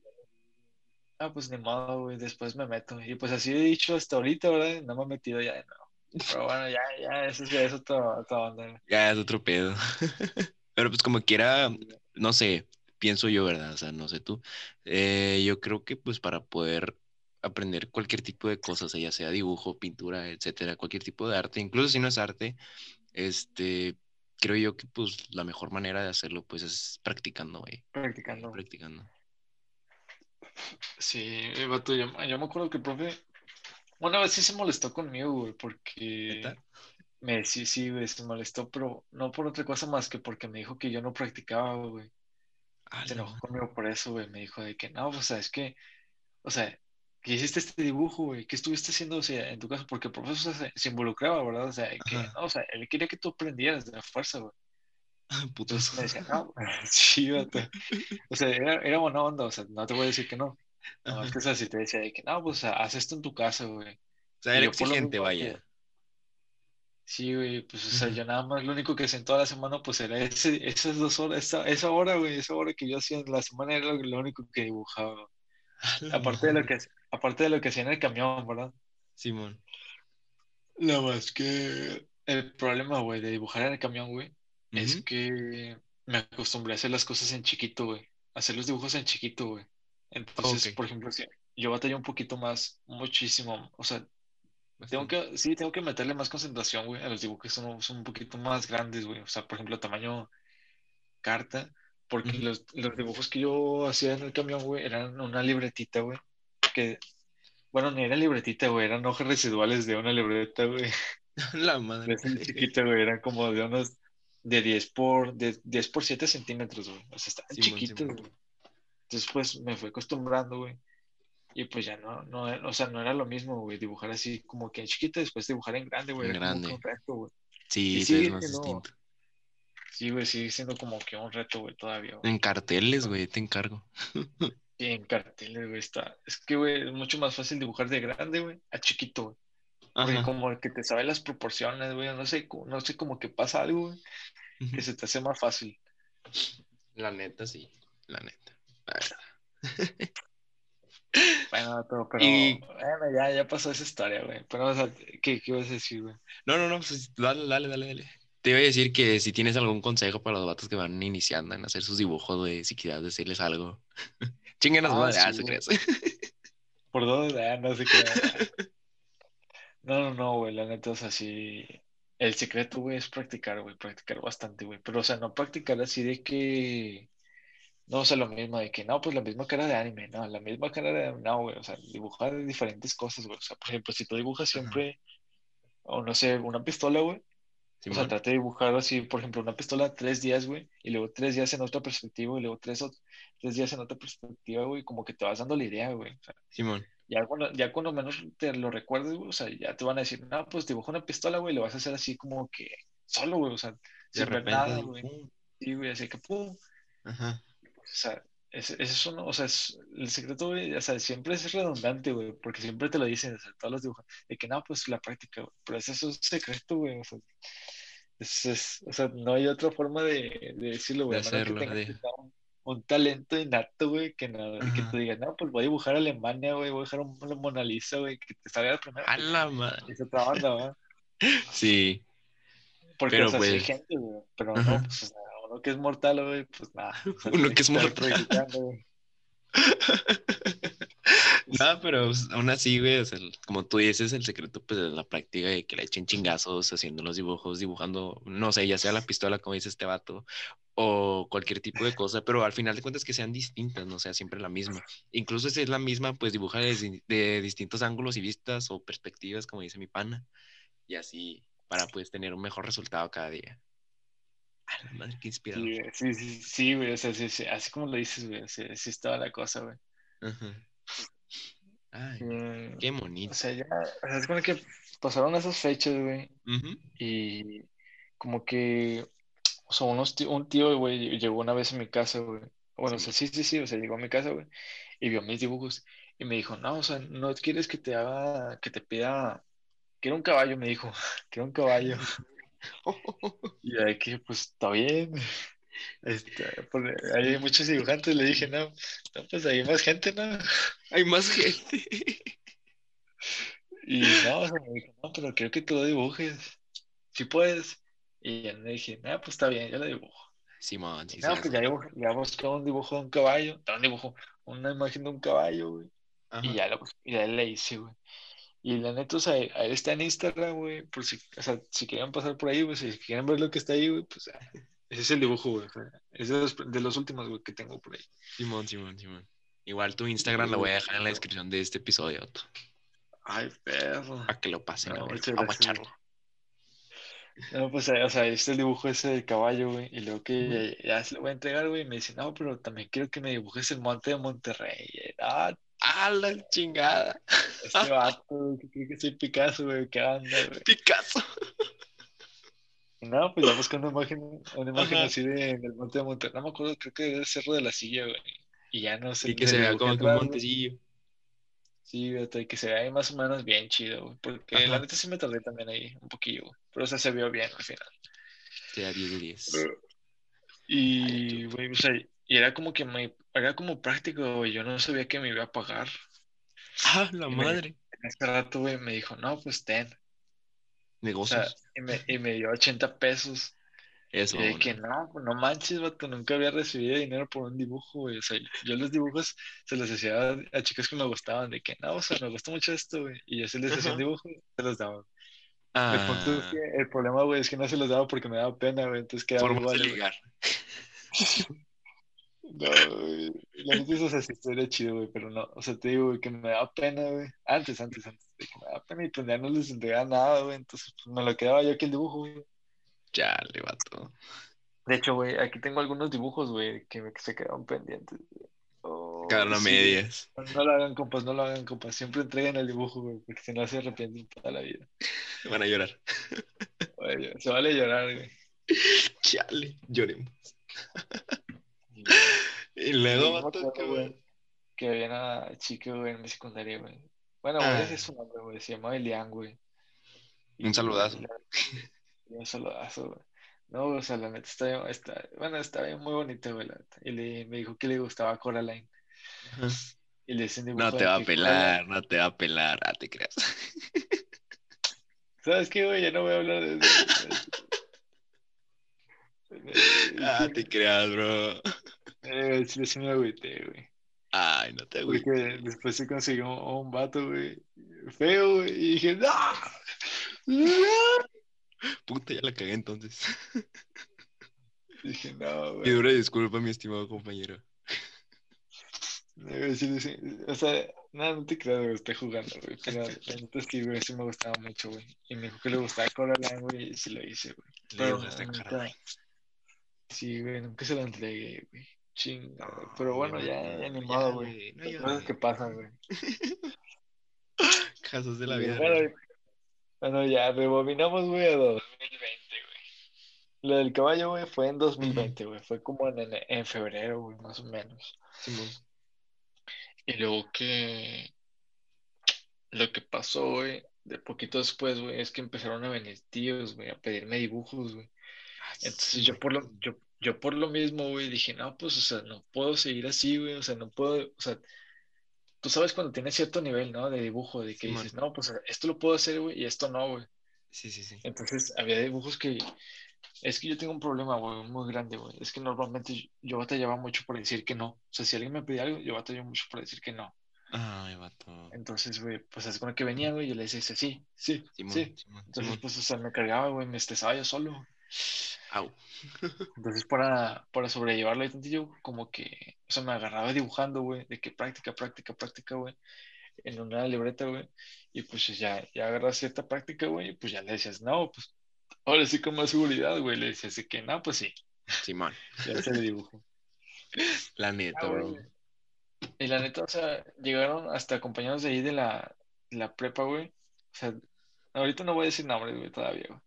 ah, pues ni modo, güey, después me meto. Y pues así he dicho hasta ahorita, ¿verdad? No me he metido ya de nuevo. Pero bueno, ya, ya, eso ya es otra, onda. Ya es otro pedo. Pero pues como quiera, no sé, pienso yo, ¿verdad? O sea, no sé tú. Eh, yo creo que pues para poder aprender cualquier tipo de cosas, ya sea dibujo, pintura, etcétera, cualquier tipo de arte, incluso si no es arte, este, creo yo que pues la mejor manera de hacerlo pues es practicando, güey. Practicando. Practicando. Sí, el vato, yo, yo me acuerdo que el profe, una vez sí se molestó conmigo, güey, porque me, sí, sí, güey, se molestó, pero no por otra cosa más que porque me dijo que yo no practicaba, güey. Ah, se enojó conmigo por eso, güey. Me dijo de que no, o sea, es que, o sea, que hiciste este dibujo, güey. ¿Qué estuviste haciendo, o sea, en tu caso? Porque el profesor se, se involucraba, ¿verdad? O sea, que, no, o sea, él quería que tú aprendieras de la fuerza, güey. Putos. Entonces me decía, no, sí. O sea, era, era buena onda, o sea, no te voy a decir que no. No, es que, o sea, si te decía de que no, pues, haz esto en tu casa, güey. O sea, era exigente, vaya. que- Sí, güey, pues, o sea, yo nada más, lo único que hacía en toda la semana, pues, era ese, esas dos horas, esa, esa hora, güey, esa hora que yo hacía en la semana era lo, lo único que dibujaba. Aparte de lo que, aparte de lo que hacía en el camión, ¿verdad? Simón. Nada más que el problema, güey, de dibujar en el camión, güey, es Ujú. que me acostumbré a hacer las cosas en chiquito, güey. Hacer los dibujos en chiquito, güey. Entonces, Ok. por ejemplo, si yo batallé un poquito más, muchísimo. O sea, tengo Bastante. que, sí, tengo que meterle más concentración, güey, a los dibujos que son, son un poquito más grandes, güey. O sea, por ejemplo, tamaño carta, porque Ujú. los, los dibujos que yo hacía en el camión, güey, eran una libretita, güey, que, bueno, ni era libretita, güey, eran hojas residuales de una libreta, güey. La De madre. esas chiquitas, güey, eran como de unos de 10 por, de 10 por 7 centímetros, güey. O sea, estaban chiquitos, güey. Entonces, pues, me fui acostumbrando, güey. Y pues ya no, no, o sea, no era lo mismo, güey, dibujar así como que en chiquito, después dibujar en grande, güey, En grande. un reto, güey. Sí, Y todo es sigue más siendo, distinto. sí, güey, sigue siendo como que un reto, güey, todavía, güey. En carteles, güey, te encargo. Y en carteles, güey, está. Es que, güey, es mucho más fácil dibujar de grande, güey, a chiquito, güey. Porque Ajá. como que te sabe las proporciones, güey, no sé, no sé, como que pasa algo, güey, que se te hace más fácil. La neta, sí. La neta. Bueno, pero, pero Y- bueno, ya, ya pasó esa historia, güey. Pero, o sea, ¿qué, qué ibas a decir, güey? No, no, no, pues dale, dale, dale, dale. Te iba a decir que si tienes algún consejo para los vatos que van iniciando en hacer sus dibujos, güey, si quieras decirles algo. Chinguen su Ah, madre. Ah, sí, ¿se crees? Por dos, ah, no sé qué. No, no, no, güey, la neta, o sea, sí. El secreto, güey, es practicar, güey, practicar bastante, güey. Pero, o sea, no practicar así de que. No, o sea, lo mismo, de que no, pues la misma cara de anime, no, la misma cara de. No, güey, o sea, dibujar diferentes cosas, güey. O sea, por ejemplo, si tú dibujas siempre, o no sé, una pistola, güey, O sea, traté de dibujar así, por ejemplo, una pistola tres días, güey, y luego tres días en otra perspectiva, y luego tres, tres días en otra perspectiva, güey, como que te vas dando la idea, güey. O sea, Simón. Ya cuando, ya cuando menos te lo recuerdes, güey, o sea, ya te van a decir, no, pues dibuja una pistola, güey, lo vas a hacer así como que solo, güey, o sea, sin ver nada, güey. Sí, güey, así que pum. Ajá. O sea, ese, es uno, o sea, es, el secreto, güey, o sea, siempre es redundante, güey, porque siempre te lo dicen, o sea, todos los dibujos, de que no, pues la práctica, güey, pero ese es un secreto, güey, o sea, es, es- o sea, no hay otra forma de, de decirlo, güey, De hacerlo, de- un, un talento innato, güey, que, no, que te digas, no, pues voy a dibujar Alemania, güey, voy a dibujar un- una Mona Lisa, güey, que te salga primero. A la madre. Es otra onda, ¿va? Sí. Porque, Pero, o sea, sí hay pues, gente, güey, pero ajá. no, pues, o sea, uno que es mortal, güey, pues nada. o sea, Uno que es mortal. No, pero aún así, güey, o sea, como tú dices, el secreto pues es la práctica y que le echen chingazos haciendo los dibujos, dibujando, no sé, ya sea la pistola, como dice este vato, o cualquier tipo de cosa, pero al final de cuentas que sean distintas, no sea siempre la misma. Incluso si es la misma, pues dibuja de distintos ángulos y vistas o perspectivas, como dice mi pana, y así para pues tener un mejor resultado cada día. A la madre, qué inspirador. Sí, sí, sí, sí, güey, o sea, sí, sí, así como lo dices, güey, sí, sí estaba la cosa, güey. Ajá. Ay, Mm, qué o bonito. sea, ya, o sea, es como que pasaron esas fechas, güey, Ujú. y como que, o sea, unos tí- un tío, güey, llegó una vez a mi casa, güey. Bueno, o sea, sí, sí, sí, o sea, llegó a mi casa, güey, y vio mis dibujos, y me dijo, no, o sea, no quieres que te haga, que te pida, quiero un caballo, me dijo, quiero un caballo. Y ahí que, pues, está bien. Este, pues, hay muchos dibujantes, le dije, no, no, pues hay más gente, ¿no? Hay más gente. Y no, o sea, me dijo, no, pero quiero que tú lo dibujes. Si puedes. Y ya le dije, no, pues está bien, yo lo dibujo. Simón, sí, No, sí, pues sí. ya, dibujo- ya busqué un dibujo de un caballo, no, un dibujo, una imagen de un caballo, güey. Ajá. Y ya, lo, y ya le hice, güey. Y la neta, o sea, ahí está en Instagram, güey, por si, o sea, si quieren pasar por ahí, güey, si quieren ver lo que está ahí, güey, pues ah, ese es el dibujo, güey. Es de los, de los últimos, güey, que tengo por ahí. Simón, Simón, Simón. Igual tu Instagram lo voy a dejar en la descripción de este episodio, Otto, Ay, perro. para que lo pasen No, a ver, muchas a guacharlo. No, pues, o sea, el dibujo ese del caballo, güey, y luego que ya se lo voy a entregar, güey, y me dice, no, pero también quiero que me dibujes el monte de Monterrey. Y, Ah, ¡Ah, la chingada! este vato, güey, que cree que soy Picasso, güey, qué onda, güey. Picasso. No, pues ya busqué una imagen, una imagen Ajá. así de, del monte de Monterrey, no me acuerdo, creo que era el Cerro de la Silla, güey. Y ya no sé, Y que se vea como que un montecillo. Sí, güey, que se vea ahí más o menos bien chido, güey, porque Ajá. la neta sí me tardé también ahí un poquillo, güey, pero o sea, se vio bien al final. Te da 10 de 10. Y, güey, o sea, y era como que me, era como práctico, güey, yo no sabía que me iba a pagar. ¡Ah, la Y me- madre! En ese rato, güey, me dijo, no, pues ten. O sea, Negocios. y me, y me dio 80 pesos. Eso, Y de que no, no manches, vato, nunca había recibido dinero por un dibujo, güey. O sea, yo los dibujos se los hacía a, chicas que me gustaban, de que no, o sea, me gusta mucho esto, güey. Y yo se les hacía un dibujo y se los daba. El punto es Ah, que el problema, güey, es que no se los daba porque me daba pena, güey. Entonces quedaba formas igual, de ligar. No, güey. La neta es, o sea, sí estaría chido, güey, pero no. O sea, te digo, güey, que me daba pena, güey. Antes, antes, antes. De que me daba pena y pues ya no les entregaba nada, güey. Entonces, pues me lo quedaba yo aquí el dibujo, güey. Chale, vato. De hecho, güey, aquí tengo algunos dibujos, güey, que, me- que se quedaron pendientes, güey. Oh, Quedaron a sí, medias. No lo hagan, compas, no lo hagan, compas. Siempre entreguen el dibujo, güey, porque si no se arrepienten toda la vida. Van a llorar. Güey, se vale llorar, güey. Chale, lloremos. Y, luego, güey, que había una chica, güey, en mi secundaria, güey. Bueno, Ah. ese es su nombre, güey. Se llama Elian, güey. Un saludazo. la- un saludazo, güey. No, o sea, la neta está, bien- está, bueno, está bien muy bonita, güey, la neta. Y le, me dijo que le gustaba Coraline. Y le dibujo No te va a pelar, no te va a pelar. Ah, te creas. ¿Sabes qué, güey? Ya no voy a hablar de eso. Ah, te creas, bro. Eh, sí, sí me agüité, güey. Ay, no te agüites. Porque después se consiguió un, un vato, güey, feo, güey. Y dije, ¡no! ¡No! Puta, ya la cagué entonces. Dije, no, Y güey. dura disculpa, mi estimado compañero. Eh, sí, sí, O sea, nada, no te creas, güey, estoy jugando, güey. Pero la neta es que, güey, sí me gustaba mucho, güey. Y me dijo que le gustaba Coraline, güey, y sí lo hice, güey. Le Pero, dibujaste a nunca- Coraline. Sí, güey, nunca se lo entregué, güey. Chinga, güey. No, Pero bueno, güey, ya, ya ni modo, güey, no cosas que pasan, güey. Casos de la Y vida. Bueno, ya rebobinamos, güey, a 2020, güey. Lo del caballo, güey, fue en 2020, güey. Fue como en, en, en febrero, güey, más o menos. Simón. Y luego que lo que pasó, güey, de poquito después, güey, es que empezaron a venir tíos, güey, a pedirme dibujos, güey. Ah, Entonces sí, yo por lo, yo, yo por lo mismo, güey, dije, no, pues, o sea, no puedo seguir así, güey, o sea, no puedo, o sea, tú sabes cuando tienes cierto nivel, ¿no? De dibujo, de que dices, no, pues esto lo puedo hacer, güey, y esto no, güey. Sí, sí, sí. Entonces había dibujos que, es que yo tengo un problema, güey, muy grande, güey. Es que normalmente yo, batallaba mucho por decir que no. O sea, si alguien me pedía algo, yo batallaba mucho por decir que no. Ay, vato. Entonces, güey, pues es con que venía, güey, yo le decía, sí, sí, Simón, sí. Simón, Entonces, Simón. pues, o sea, me cargaba, güey, me estresaba yo solo. Au. Entonces, para, para sobrellevarlo tantillo, como que, o sea, me agarraba dibujando, güey, de que práctica, práctica, práctica, güey, en una libreta, güey, y pues ya, ya agarras cierta práctica, güey, y pues ya le decías, no, pues, ahora sí con más seguridad, güey, le decías de que, no, pues sí, Simón. ya se le dibujo. La neta, Ah, bro. güey. Y la neta, o sea, llegaron hasta compañeros de ahí de la, de la prepa, güey, o sea, ahorita no voy a decir nombres, güey, todavía, güey,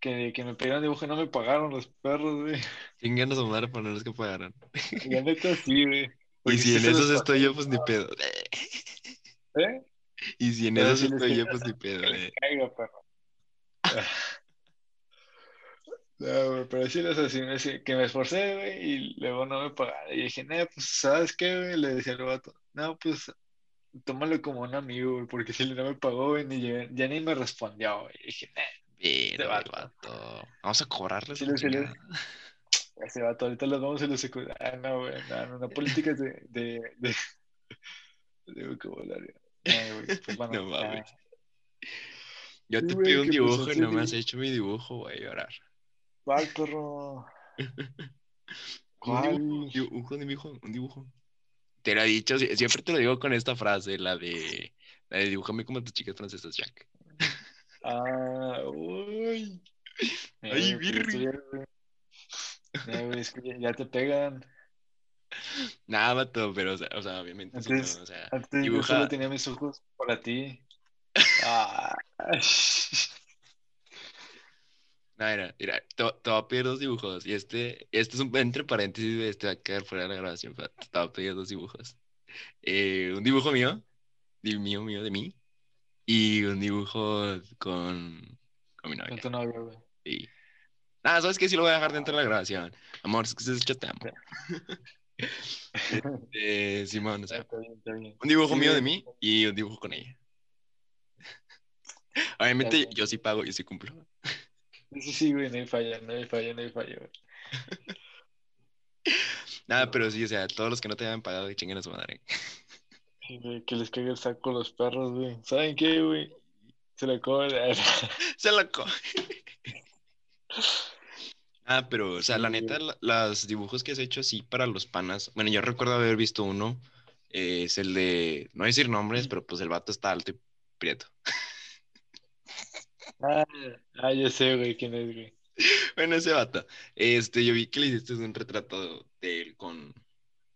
porque que me pidieron dibujo y no me pagaron los perros, güey, Chingan a su madre por no los que pagaron. la neta sí, güey. Y si en esos estoy yo, pues ni pedo. ¿eh? Y si en Pero esos si les estoy yo, pues ni pedo. Que les eh. caiga, perro. No, güey, pero sí, o sea, sí, me- sí, que me esforcé, güey, y luego no me pagaron. Y dije, no, pues, ¿sabes qué, güey? Le decía al vato, no, pues, tómalo como un amigo, güey, porque si no me pagó, güey, ni, ya, ya ni me respondió, güey. Y dije, Verga, vato. vato. Vamos a cobrarles. Sí, sí, ese vato, ahorita los vamos a los secundarios. Ah, no, güey, no, no, no, políticas de, de, de, de vocabulario. No, güey, pues, bueno, No mames. Yo te pido un pues, dibujo y no me has hecho mi dibujo, voy a llorar. ¿Cuál, perro? Un ¿Cuál? dibujo, dibujo, un dibujo, un dibujo. Te lo he dicho, sie- siempre te lo digo con esta frase, la de, la de dibújame como tus chicas francesas, Jack. Ah, uy. Ay, virri. ya, es que te pegan. Nada, vato, pero, o sea, o sea, obviamente, Antes- no, o sea, Antes yo dibuja, solo tenía mis ojos para ti. Ah. no, mira, mira, te, te voy a pedir dos dibujos, y este, este es un, entre paréntesis, este va a quedar fuera de la grabación, pero te voy a pedir dos dibujos. Eh, un dibujo mío, mío, mío, de mí, y un dibujo con, con mi Con novia. tu novia, güey. Sí. Ah, ¿sabes qué? Sí lo voy a dejar dentro de la grabación. Amor, es que se yo te amo. Simón, o sea, Está bien, está bien. un dibujo Sí, mío de mí y un dibujo con ella. Obviamente yo sí pago y sí cumplo. Sí, sí, güey, no hay falla, no hay falla, no hay falla, güey. Nada, pero sí, o sea, todos los que no te hayan pagado, chinguen a su madre. Güey, Que les caiga el saco a los perros, güey. ¿Saben qué, güey? Se la cobran. Se la co- Ah, pero, o sea, Sí, la neta, los dibujos que has hecho así para los panas. Bueno, yo recuerdo haber visto uno. eh, es el de, no voy a decir nombres, pero pues el vato está alto y prieto. Ah, ah, ya sé, güey, quién es, güey. Bueno, ese vato. Este, yo vi que le hiciste un retrato de él con,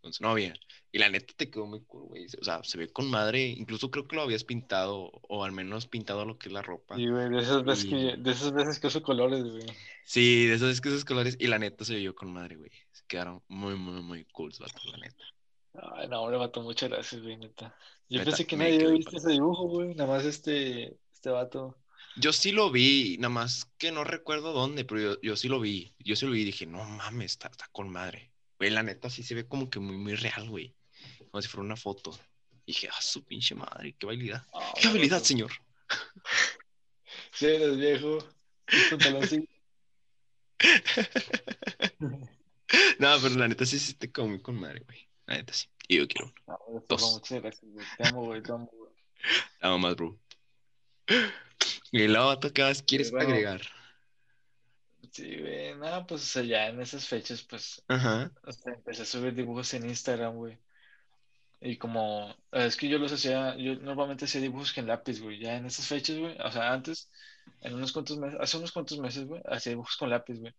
con su novia. Y la neta te quedó muy cool, güey. O sea, se ve con madre. Incluso creo que lo habías pintado, o al menos pintado lo que es la ropa. Sí, güey, de esas veces Y- que, de esas veces que uso colores, güey. Sí, de esos es que esos colores. Y la neta se vio con madre, güey. Se quedaron muy, muy, muy cool, vato, la neta. Ay, no, hombre, vato, muchas gracias, güey, neta. Yo Neta, pensé que nadie había visto ese dibujo, güey. Nada más este, este vato. Yo sí lo vi, nada más que no recuerdo dónde, pero yo, yo sí lo vi. Yo sí lo vi y dije, no mames, está, está con madre. Güey, la neta sí se ve como que muy, muy real, güey. Como si fuera una foto. Y dije, ah, su pinche madre, qué habilidad. Ah, ¡Qué habilidad, señor! Sí, eres viejo. No, pero la neta sí, sí te muy con madre, güey. La neta sí. Y yo quiero uno. No, Dos. gracias, güey. Te amo, güey, te amo, güey. Nada más, bro. Y luego, vato, ¿qué más quieres bueno. agregar? Sí, güey, nada, pues, o sea, ya en esas fechas, pues, Ajá. o sea, empecé a subir dibujos en Instagram, güey. Y como, es que yo los hacía, yo normalmente hacía dibujos con lápiz, güey, ya en esas fechas, güey, o sea, antes, en unos cuantos meses, hace unos cuantos meses, güey, hacía dibujos con lápiz, güey,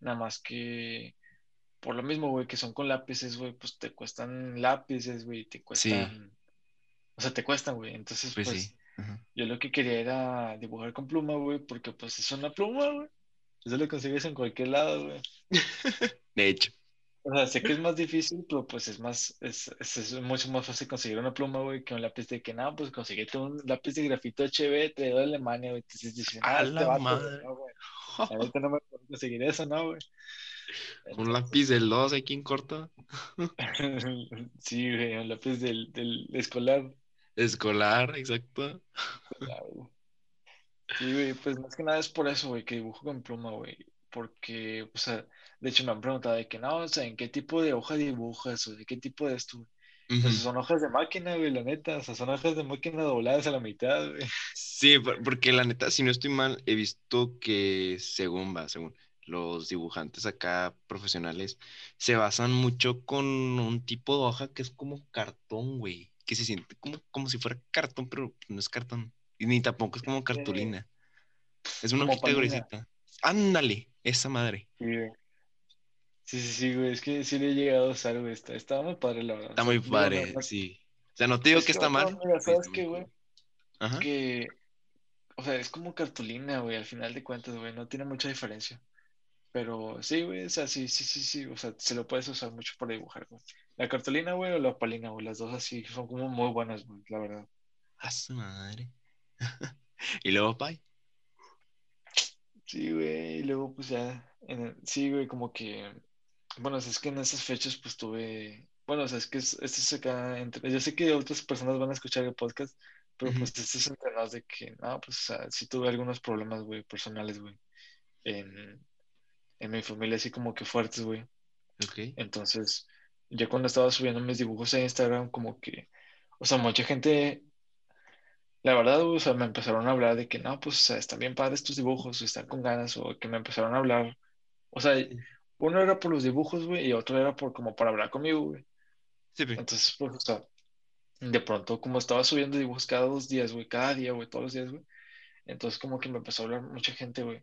nada más que, por lo mismo, güey, que son con lápices, güey, pues te cuestan lápices, güey, te cuestan, o sea, te cuestan, güey, entonces, pues, pues yo lo que quería era dibujar con pluma, güey, porque, pues, es una pluma, güey, eso lo consigues en cualquier lado, güey. De hecho. O sea, sé que es más difícil, pero pues es más, es, es, mucho más fácil conseguir una pluma, güey, que un lápiz de que nada, pues conseguiste un lápiz de grafito HB, te de Alemania, güey. Entonces dices, ah, este la madre. no, güey. Ahorita no me puedo conseguir eso, ¿no, güey? un lápiz del 2 aquí en corto. sí, güey, un lápiz del, del escolar. Escolar, exacto. Sí, güey, pues más que nada es por eso, güey, que dibujo con pluma, güey. Porque, o sea, de hecho, me han preguntado de que no, o sea, ¿en qué tipo de hoja dibujas? ¿O de qué tipo de esto? Pues son hojas de máquina, güey, la neta. O sea, son hojas de máquina dobladas a la mitad, güey. Sí, porque la neta, si no estoy mal, he visto que según va, según los dibujantes acá profesionales, se basan mucho con un tipo de hoja que es como cartón, güey. Que se siente como, como si fuera cartón, pero no es cartón. Y ni tampoco es como cartulina. Es una hojita gruesita. Ándale, esa madre. Sí. Sí, sí, sí, güey, es que sí le he llegado a usar, güey, está, está muy padre, la verdad. Está muy padre, sí. O sea, no te digo que, está mal. Mira, ¿sabes qué, güey? Ajá. Que, o sea, es como cartulina, güey, al final de cuentas, güey, no tiene mucha diferencia. Pero sí, güey, o sea, sí, sí, sí, sí, o sea, se lo puedes usar mucho para dibujar, güey. La cartulina, güey, o la opalina, güey, las dos así son como muy buenas, güey, la verdad. A su madre. ¿Y luego, Pai? Sí, güey, y luego, pues ya, sí, güey, como que bueno, es que en esas fechas pues tuve, bueno, o sea, es que esto es acá, entre, yo sé que otras personas van a escuchar el podcast, pero pues esto es entre nos de que, no, pues o sea, sí tuve algunos problemas, güey, personales, güey, en, en mi familia, así como que fuertes, güey. Ok. Entonces, ya cuando estaba subiendo mis dibujos a Instagram, como que, o sea, mucha gente, la verdad, o sea, me empezaron a hablar de que, no, pues, o sea, están bien padres tus dibujos, o están con ganas, o que me empezaron a hablar, o sea, uno era por los dibujos, güey, y otro era por como para hablar conmigo, güey. Sí, güey. Entonces, pues, o sea, de pronto, como estaba subiendo dibujos cada dos días, güey, cada día, güey, todos los días, güey. Entonces, como que me empezó a hablar mucha gente, güey.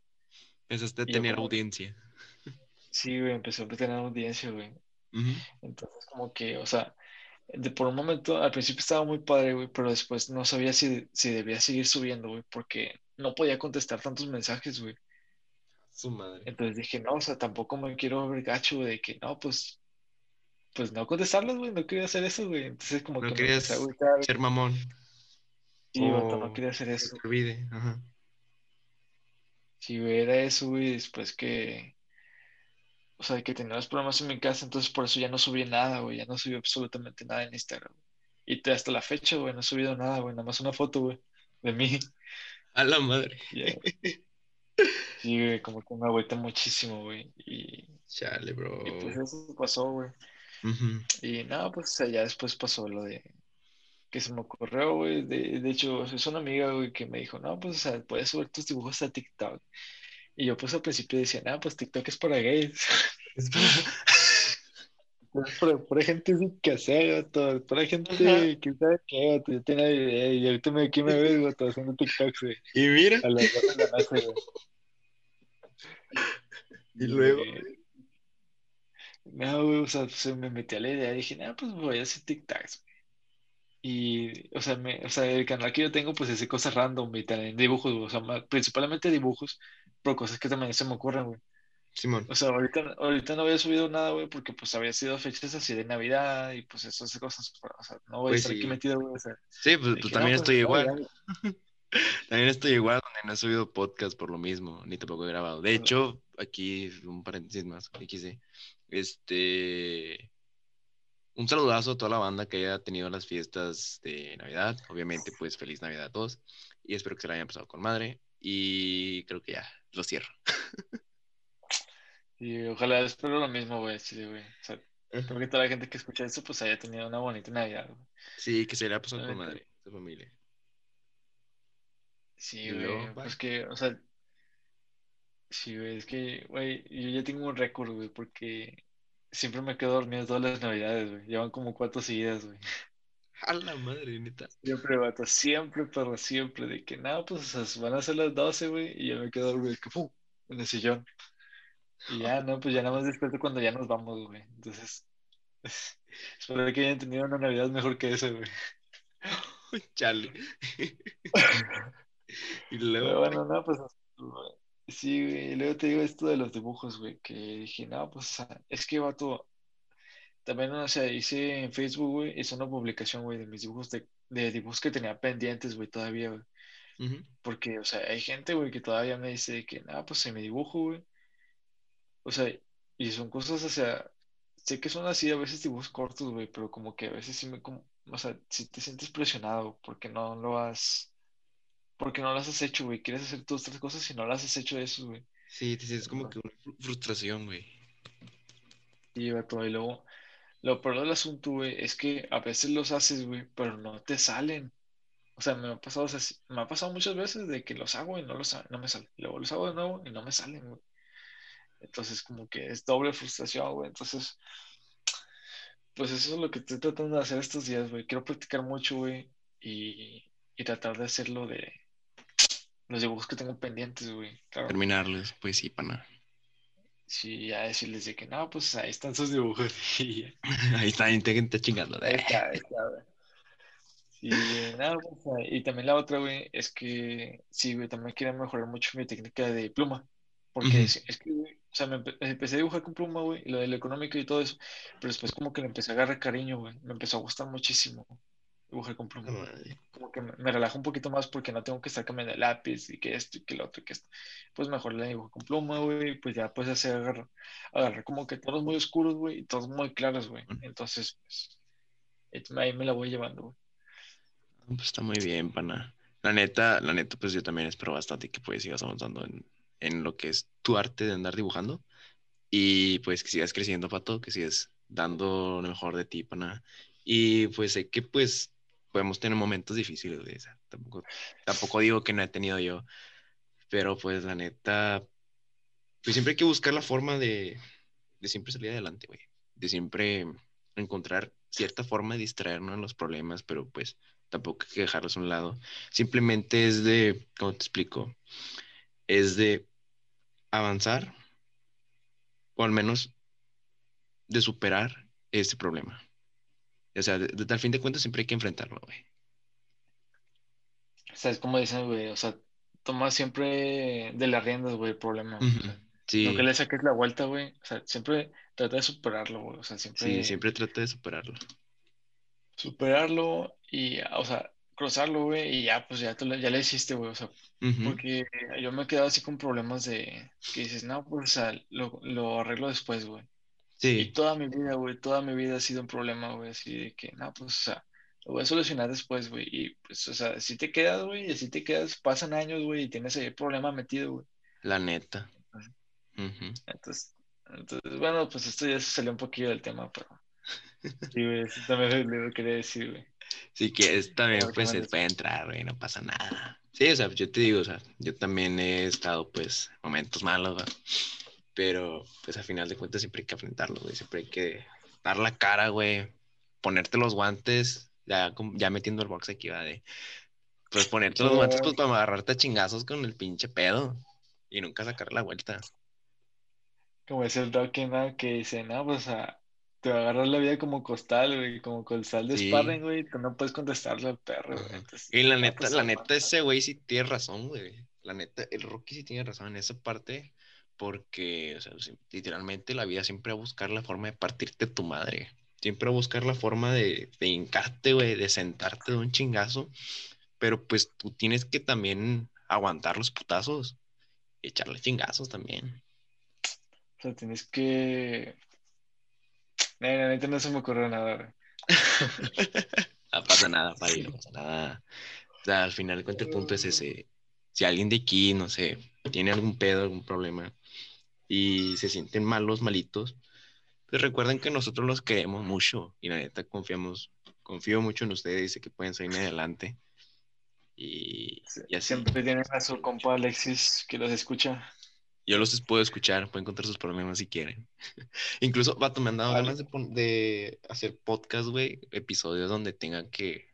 Empezaste a tener audiencia. Sí, güey, empezó a tener audiencia, güey. Entonces, como que, o sea, de por un momento, al principio estaba muy padre, güey, pero después no sabía si, si debía seguir subiendo, güey, porque no podía contestar tantos mensajes, güey. Su madre. Entonces dije, no, o sea, tampoco me quiero ver gacho de que no, pues, pues no contestarlos, güey, no quería hacer eso, güey. Entonces como no que querías ser mamón. Sí, o... no quería hacer eso. Se olvide, ajá. Sí, güey, era eso, güey, después que, o sea, que tenía los problemas en mi casa, entonces por eso ya no subí nada, güey, ya no subí absolutamente nada en Instagram. Y hasta la fecha, güey, no he subido nada, güey, nada más una foto, güey, de mí. A la madre. Sí, güey, como que me agüita muchísimo, güey. Y, Chale, bro. Y pues eso pasó, güey. Y nada, pues ya después pasó lo de que se me ocurrió, güey. De, de, hecho, es una amiga, güey, que me dijo, no, pues, o sea, puedes subir tus dibujos a TikTok. Y yo, pues, al principio decía, no, pues TikTok es para gays. Es para... Por, gente sin que hacer, todo. Por gente que sabe qué, yo tenía idea. Y ahorita me, aquí me ves, güey, todo haciendo TikTok, güey. Y mira. A las de la noche, güey. Y luego. No, güey, o sea, se me metí a la idea. Dije, no, pues voy a hacer TikToks. Y, o sea, me, o sea, el canal que yo tengo, pues es de cosas random y también dibujos, o sea, principalmente dibujos, pero cosas que también se me ocurren, güey. Simón. O sea, ahorita, ahorita no había subido nada, güey, porque pues había sido fechas así de Navidad y pues esas cosas, o sea, no voy a pues estar aquí metido, güey. O sea, sí, pues, pues también estoy igual. También estoy igual, donde no he subido podcast por lo mismo, ni tampoco he grabado. De hecho, aquí un paréntesis más, sí. Este. Un saludazo a toda la banda que haya tenido las fiestas de Navidad. Obviamente, pues feliz Navidad a todos. Y espero que se la hayan pasado con madre. Y creo que ya, lo cierro. Y ojalá espero lo mismo, güey. Sí, güey. O sea, espero que toda la gente que escucha esto, pues haya tenido una bonita Navidad, Sí, que se haya pasado con madre, su familia. Sí, güey, pues que, o sea, sí, güey, es que, güey, yo ya tengo un récord, güey, porque siempre me quedo dormido todas las navidades, güey. Llevan como cuatro seguidas, güey. A la madre, neta. Siempre, vato, siempre, pero siempre, de que nada, pues o sea, van a ser las 12, güey, y yo me quedo dormido, que pum, en el sillón. Y ya, no, pues ya nada más despierto cuando ya nos vamos, güey. Entonces, espero que hayan tenido una Navidad mejor que esa, güey. Chale. y Pero luego, bueno, no, pues sí, güey. Y luego te digo esto de los dibujos, güey, que dije, no, pues es que vato, también, o sea, hice en Facebook, güey, hice una publicación, güey, de mis dibujos, de, de dibujos que tenía pendientes, güey, todavía, güey. Porque, o sea, hay gente, güey, que todavía me dice que, nada, pues se me dibujo, güey. O sea, y son cosas, o sea, sé que son así a veces dibujos cortos, güey, pero como que a veces sí me, como, o sea, si te sientes presionado porque no lo has, porque no las has hecho, güey. Quieres hacer tus otras cosas y no las has hecho eso, güey. Sí, te sientes como que una fru- frustración, güey. Y, vato, y luego, lo peor del asunto, güey, es que a veces los haces, güey, pero no te salen. O sea, me ha pasado, o me ha pasado muchas veces de que los hago y no, los, no me salen. Luego los hago de nuevo y no me salen, güey. Entonces, como que es doble frustración, güey. Entonces, pues eso es lo que estoy tratando de hacer estos días, güey. Quiero practicar mucho, güey, y, y tratar de hacerlo de los dibujos que tengo pendientes, güey. Claro, Terminarlos, pues sí, pana. Sí, ya decirles de que no, pues ahí están sus dibujos. Ahí está, te chingando. Ahí está, ahí está, güey. Y nada, pues, y también la otra, güey, es que sí, güey, también quiero mejorar mucho mi técnica de pluma. Porque es, es que, güey, o sea, me empe- empecé a dibujar con pluma, güey, y lo del económico y todo eso, pero después como que le empecé a agarrar cariño, güey, me empezó a gustar muchísimo dibujar con pluma. Madre. Como que me, me relaja un poquito más porque no tengo que estar cambiando el lápiz y que esto y que lo otro y que esto. Pues mejor le dibujo con pluma, güey, pues ya puedes hacer agarrar, agarrar como que tonos muy oscuros, güey, y tonos muy claros, güey. Entonces, pues, ahí me la voy llevando, güey. Pues está muy bien, pana. La neta, la neta, pues yo también espero bastante que pues sigas avanzando en, en lo que es tu arte de andar dibujando. Y pues que sigas creciendo, pato, que sigas dando lo mejor de ti, pana. Y pues sé que pues podemos tener momentos difíciles, güey. o sea, tampoco, tampoco digo que no he tenido yo. Pero pues la neta, pues siempre hay que buscar la forma de, de siempre salir adelante, güey. De siempre encontrar cierta forma de distraernos en los problemas, pero pues tampoco hay que dejarlos a un lado. Simplemente es de, ¿cómo te explico? Es de avanzar o al menos de superar este problema. O sea, de, de- al fin de cuentas siempre hay que enfrentarlo, güey. O sea, es como dicen, güey, o sea, toma siempre de las riendas, güey, el problema. O sea, Sí, no que le saques la vuelta, güey. O sea, siempre trata de superarlo, güey. O sea, siempre, sí, siempre trata de superarlo. superarlo y, o sea, cruzarlo, güey, y ya, pues ya, tú le- ya le hiciste, güey. O sea, porque yo me he quedado así con problemas de que dices, no, pues, o sea, lo, lo arreglo después, güey. Y Sí, toda mi vida, güey, toda mi vida ha sido un problema, güey, así de que, no, pues, o sea, lo voy a solucionar después, güey. Y, pues, o sea, si te quedas, güey, y si te quedas, pasan años, güey, y tienes ahí el problema metido, güey. la neta. Entonces, entonces, bueno, pues esto ya se salió un poquillo del tema, pero sí, güey, eso también le quería decir, güey. Sí, que es también, pues, se puede entrar, güey, no pasa nada. Sí, o sea, yo te digo, o sea, yo también he estado, pues, momentos malos, güey. Pero, pues, al final de cuentas siempre hay que enfrentarlo, güey. Siempre hay que dar la cara, güey. Ponerte los guantes, ya, ya metiendo el box aquí, va, de... Pues ponerte los guantes, pues, para agarrarte a chingazos con el pinche pedo. Y nunca sacar la vuelta. Como es el Rocky, ¿no? Que dice, no, pues, sea, te va a agarrar la vida como costal, güey, como costal de Sí. sparring, güey, tú no puedes contestarle al perro, güey. Ajá. Entonces, Y la no, neta, pues, la neta, ese güey sí tiene razón, güey. La neta, el Rocky sí tiene razón en esa parte, porque, o sea, literalmente la vida siempre va a buscar la forma de partirte tu madre. Siempre va a buscar la forma de, de hincarte, güey, de sentarte de un chingazo. Pero pues tú tienes que también aguantar los putazos y echarle chingazos también. O sea, tienes que... No, la neta no se me ocurre nada, güey. No pasa nada, padre, no pasa nada. O sea, al final de cuentas el punto es ese. Si alguien de aquí, no sé, tiene algún pedo, algún problema y se sienten malos, malitos, pues recuerden que nosotros los queremos mucho y la neta confiamos, confío mucho en ustedes y sé que pueden salir adelante. Y, y así. Siempre tienen a su compa Alexis que los escucha. Yo los puedo escuchar, pueden contar sus problemas si quieren. Incluso, vato, me han dado ganas de, de hacer podcast, güey, episodios donde tengan que,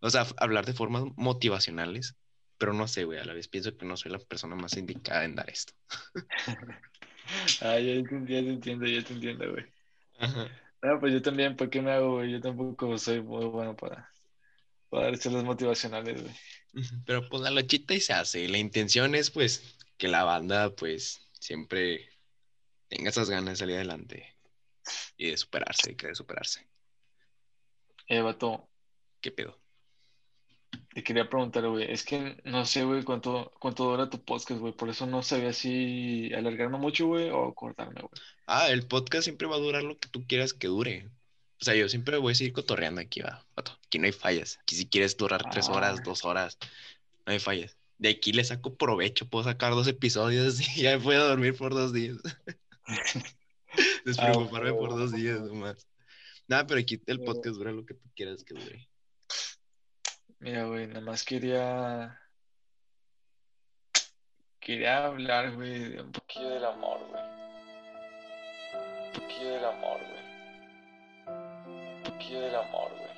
o sea, hablar de formas motivacionales, pero no sé, güey, a la vez pienso que no soy la persona más indicada en dar esto. ah, ya te, ya te entiendo, ya te entiendo, güey. Ajá. No, pues yo también, ¿por qué me hago, güey? Yo tampoco soy muy bueno para, para dar las motivacionales, güey. Pero pues la lochita y se hace. La intención es, pues, que la banda, pues, siempre tenga esas ganas de salir adelante y de superarse, y querer superarse. Eh, vato. ¿Qué pedo? Te quería preguntar, güey, es que no sé, güey, cuánto, cuánto dura tu podcast, güey, por eso no sabía si alargarme mucho, güey, o cortarme, güey. Ah, el podcast siempre va a durar lo que tú quieras que dure. O sea, yo siempre voy a seguir cotorreando aquí, va, vato. Aquí no hay fallas. Aquí si quieres durar tres horas, ah. dos horas, no hay fallas. De aquí le saco provecho, puedo sacar dos episodios y ya me puedo dormir por dos días. Despreocuparme ah, por dos días nomás. Nada, pero aquí el podcast dura lo que tú quieras que dure. Mira, güey, nada más quería. Quería hablar, güey, un poquillo del amor, güey. Un poquillo del amor, güey. Un poquillo del amor, güey.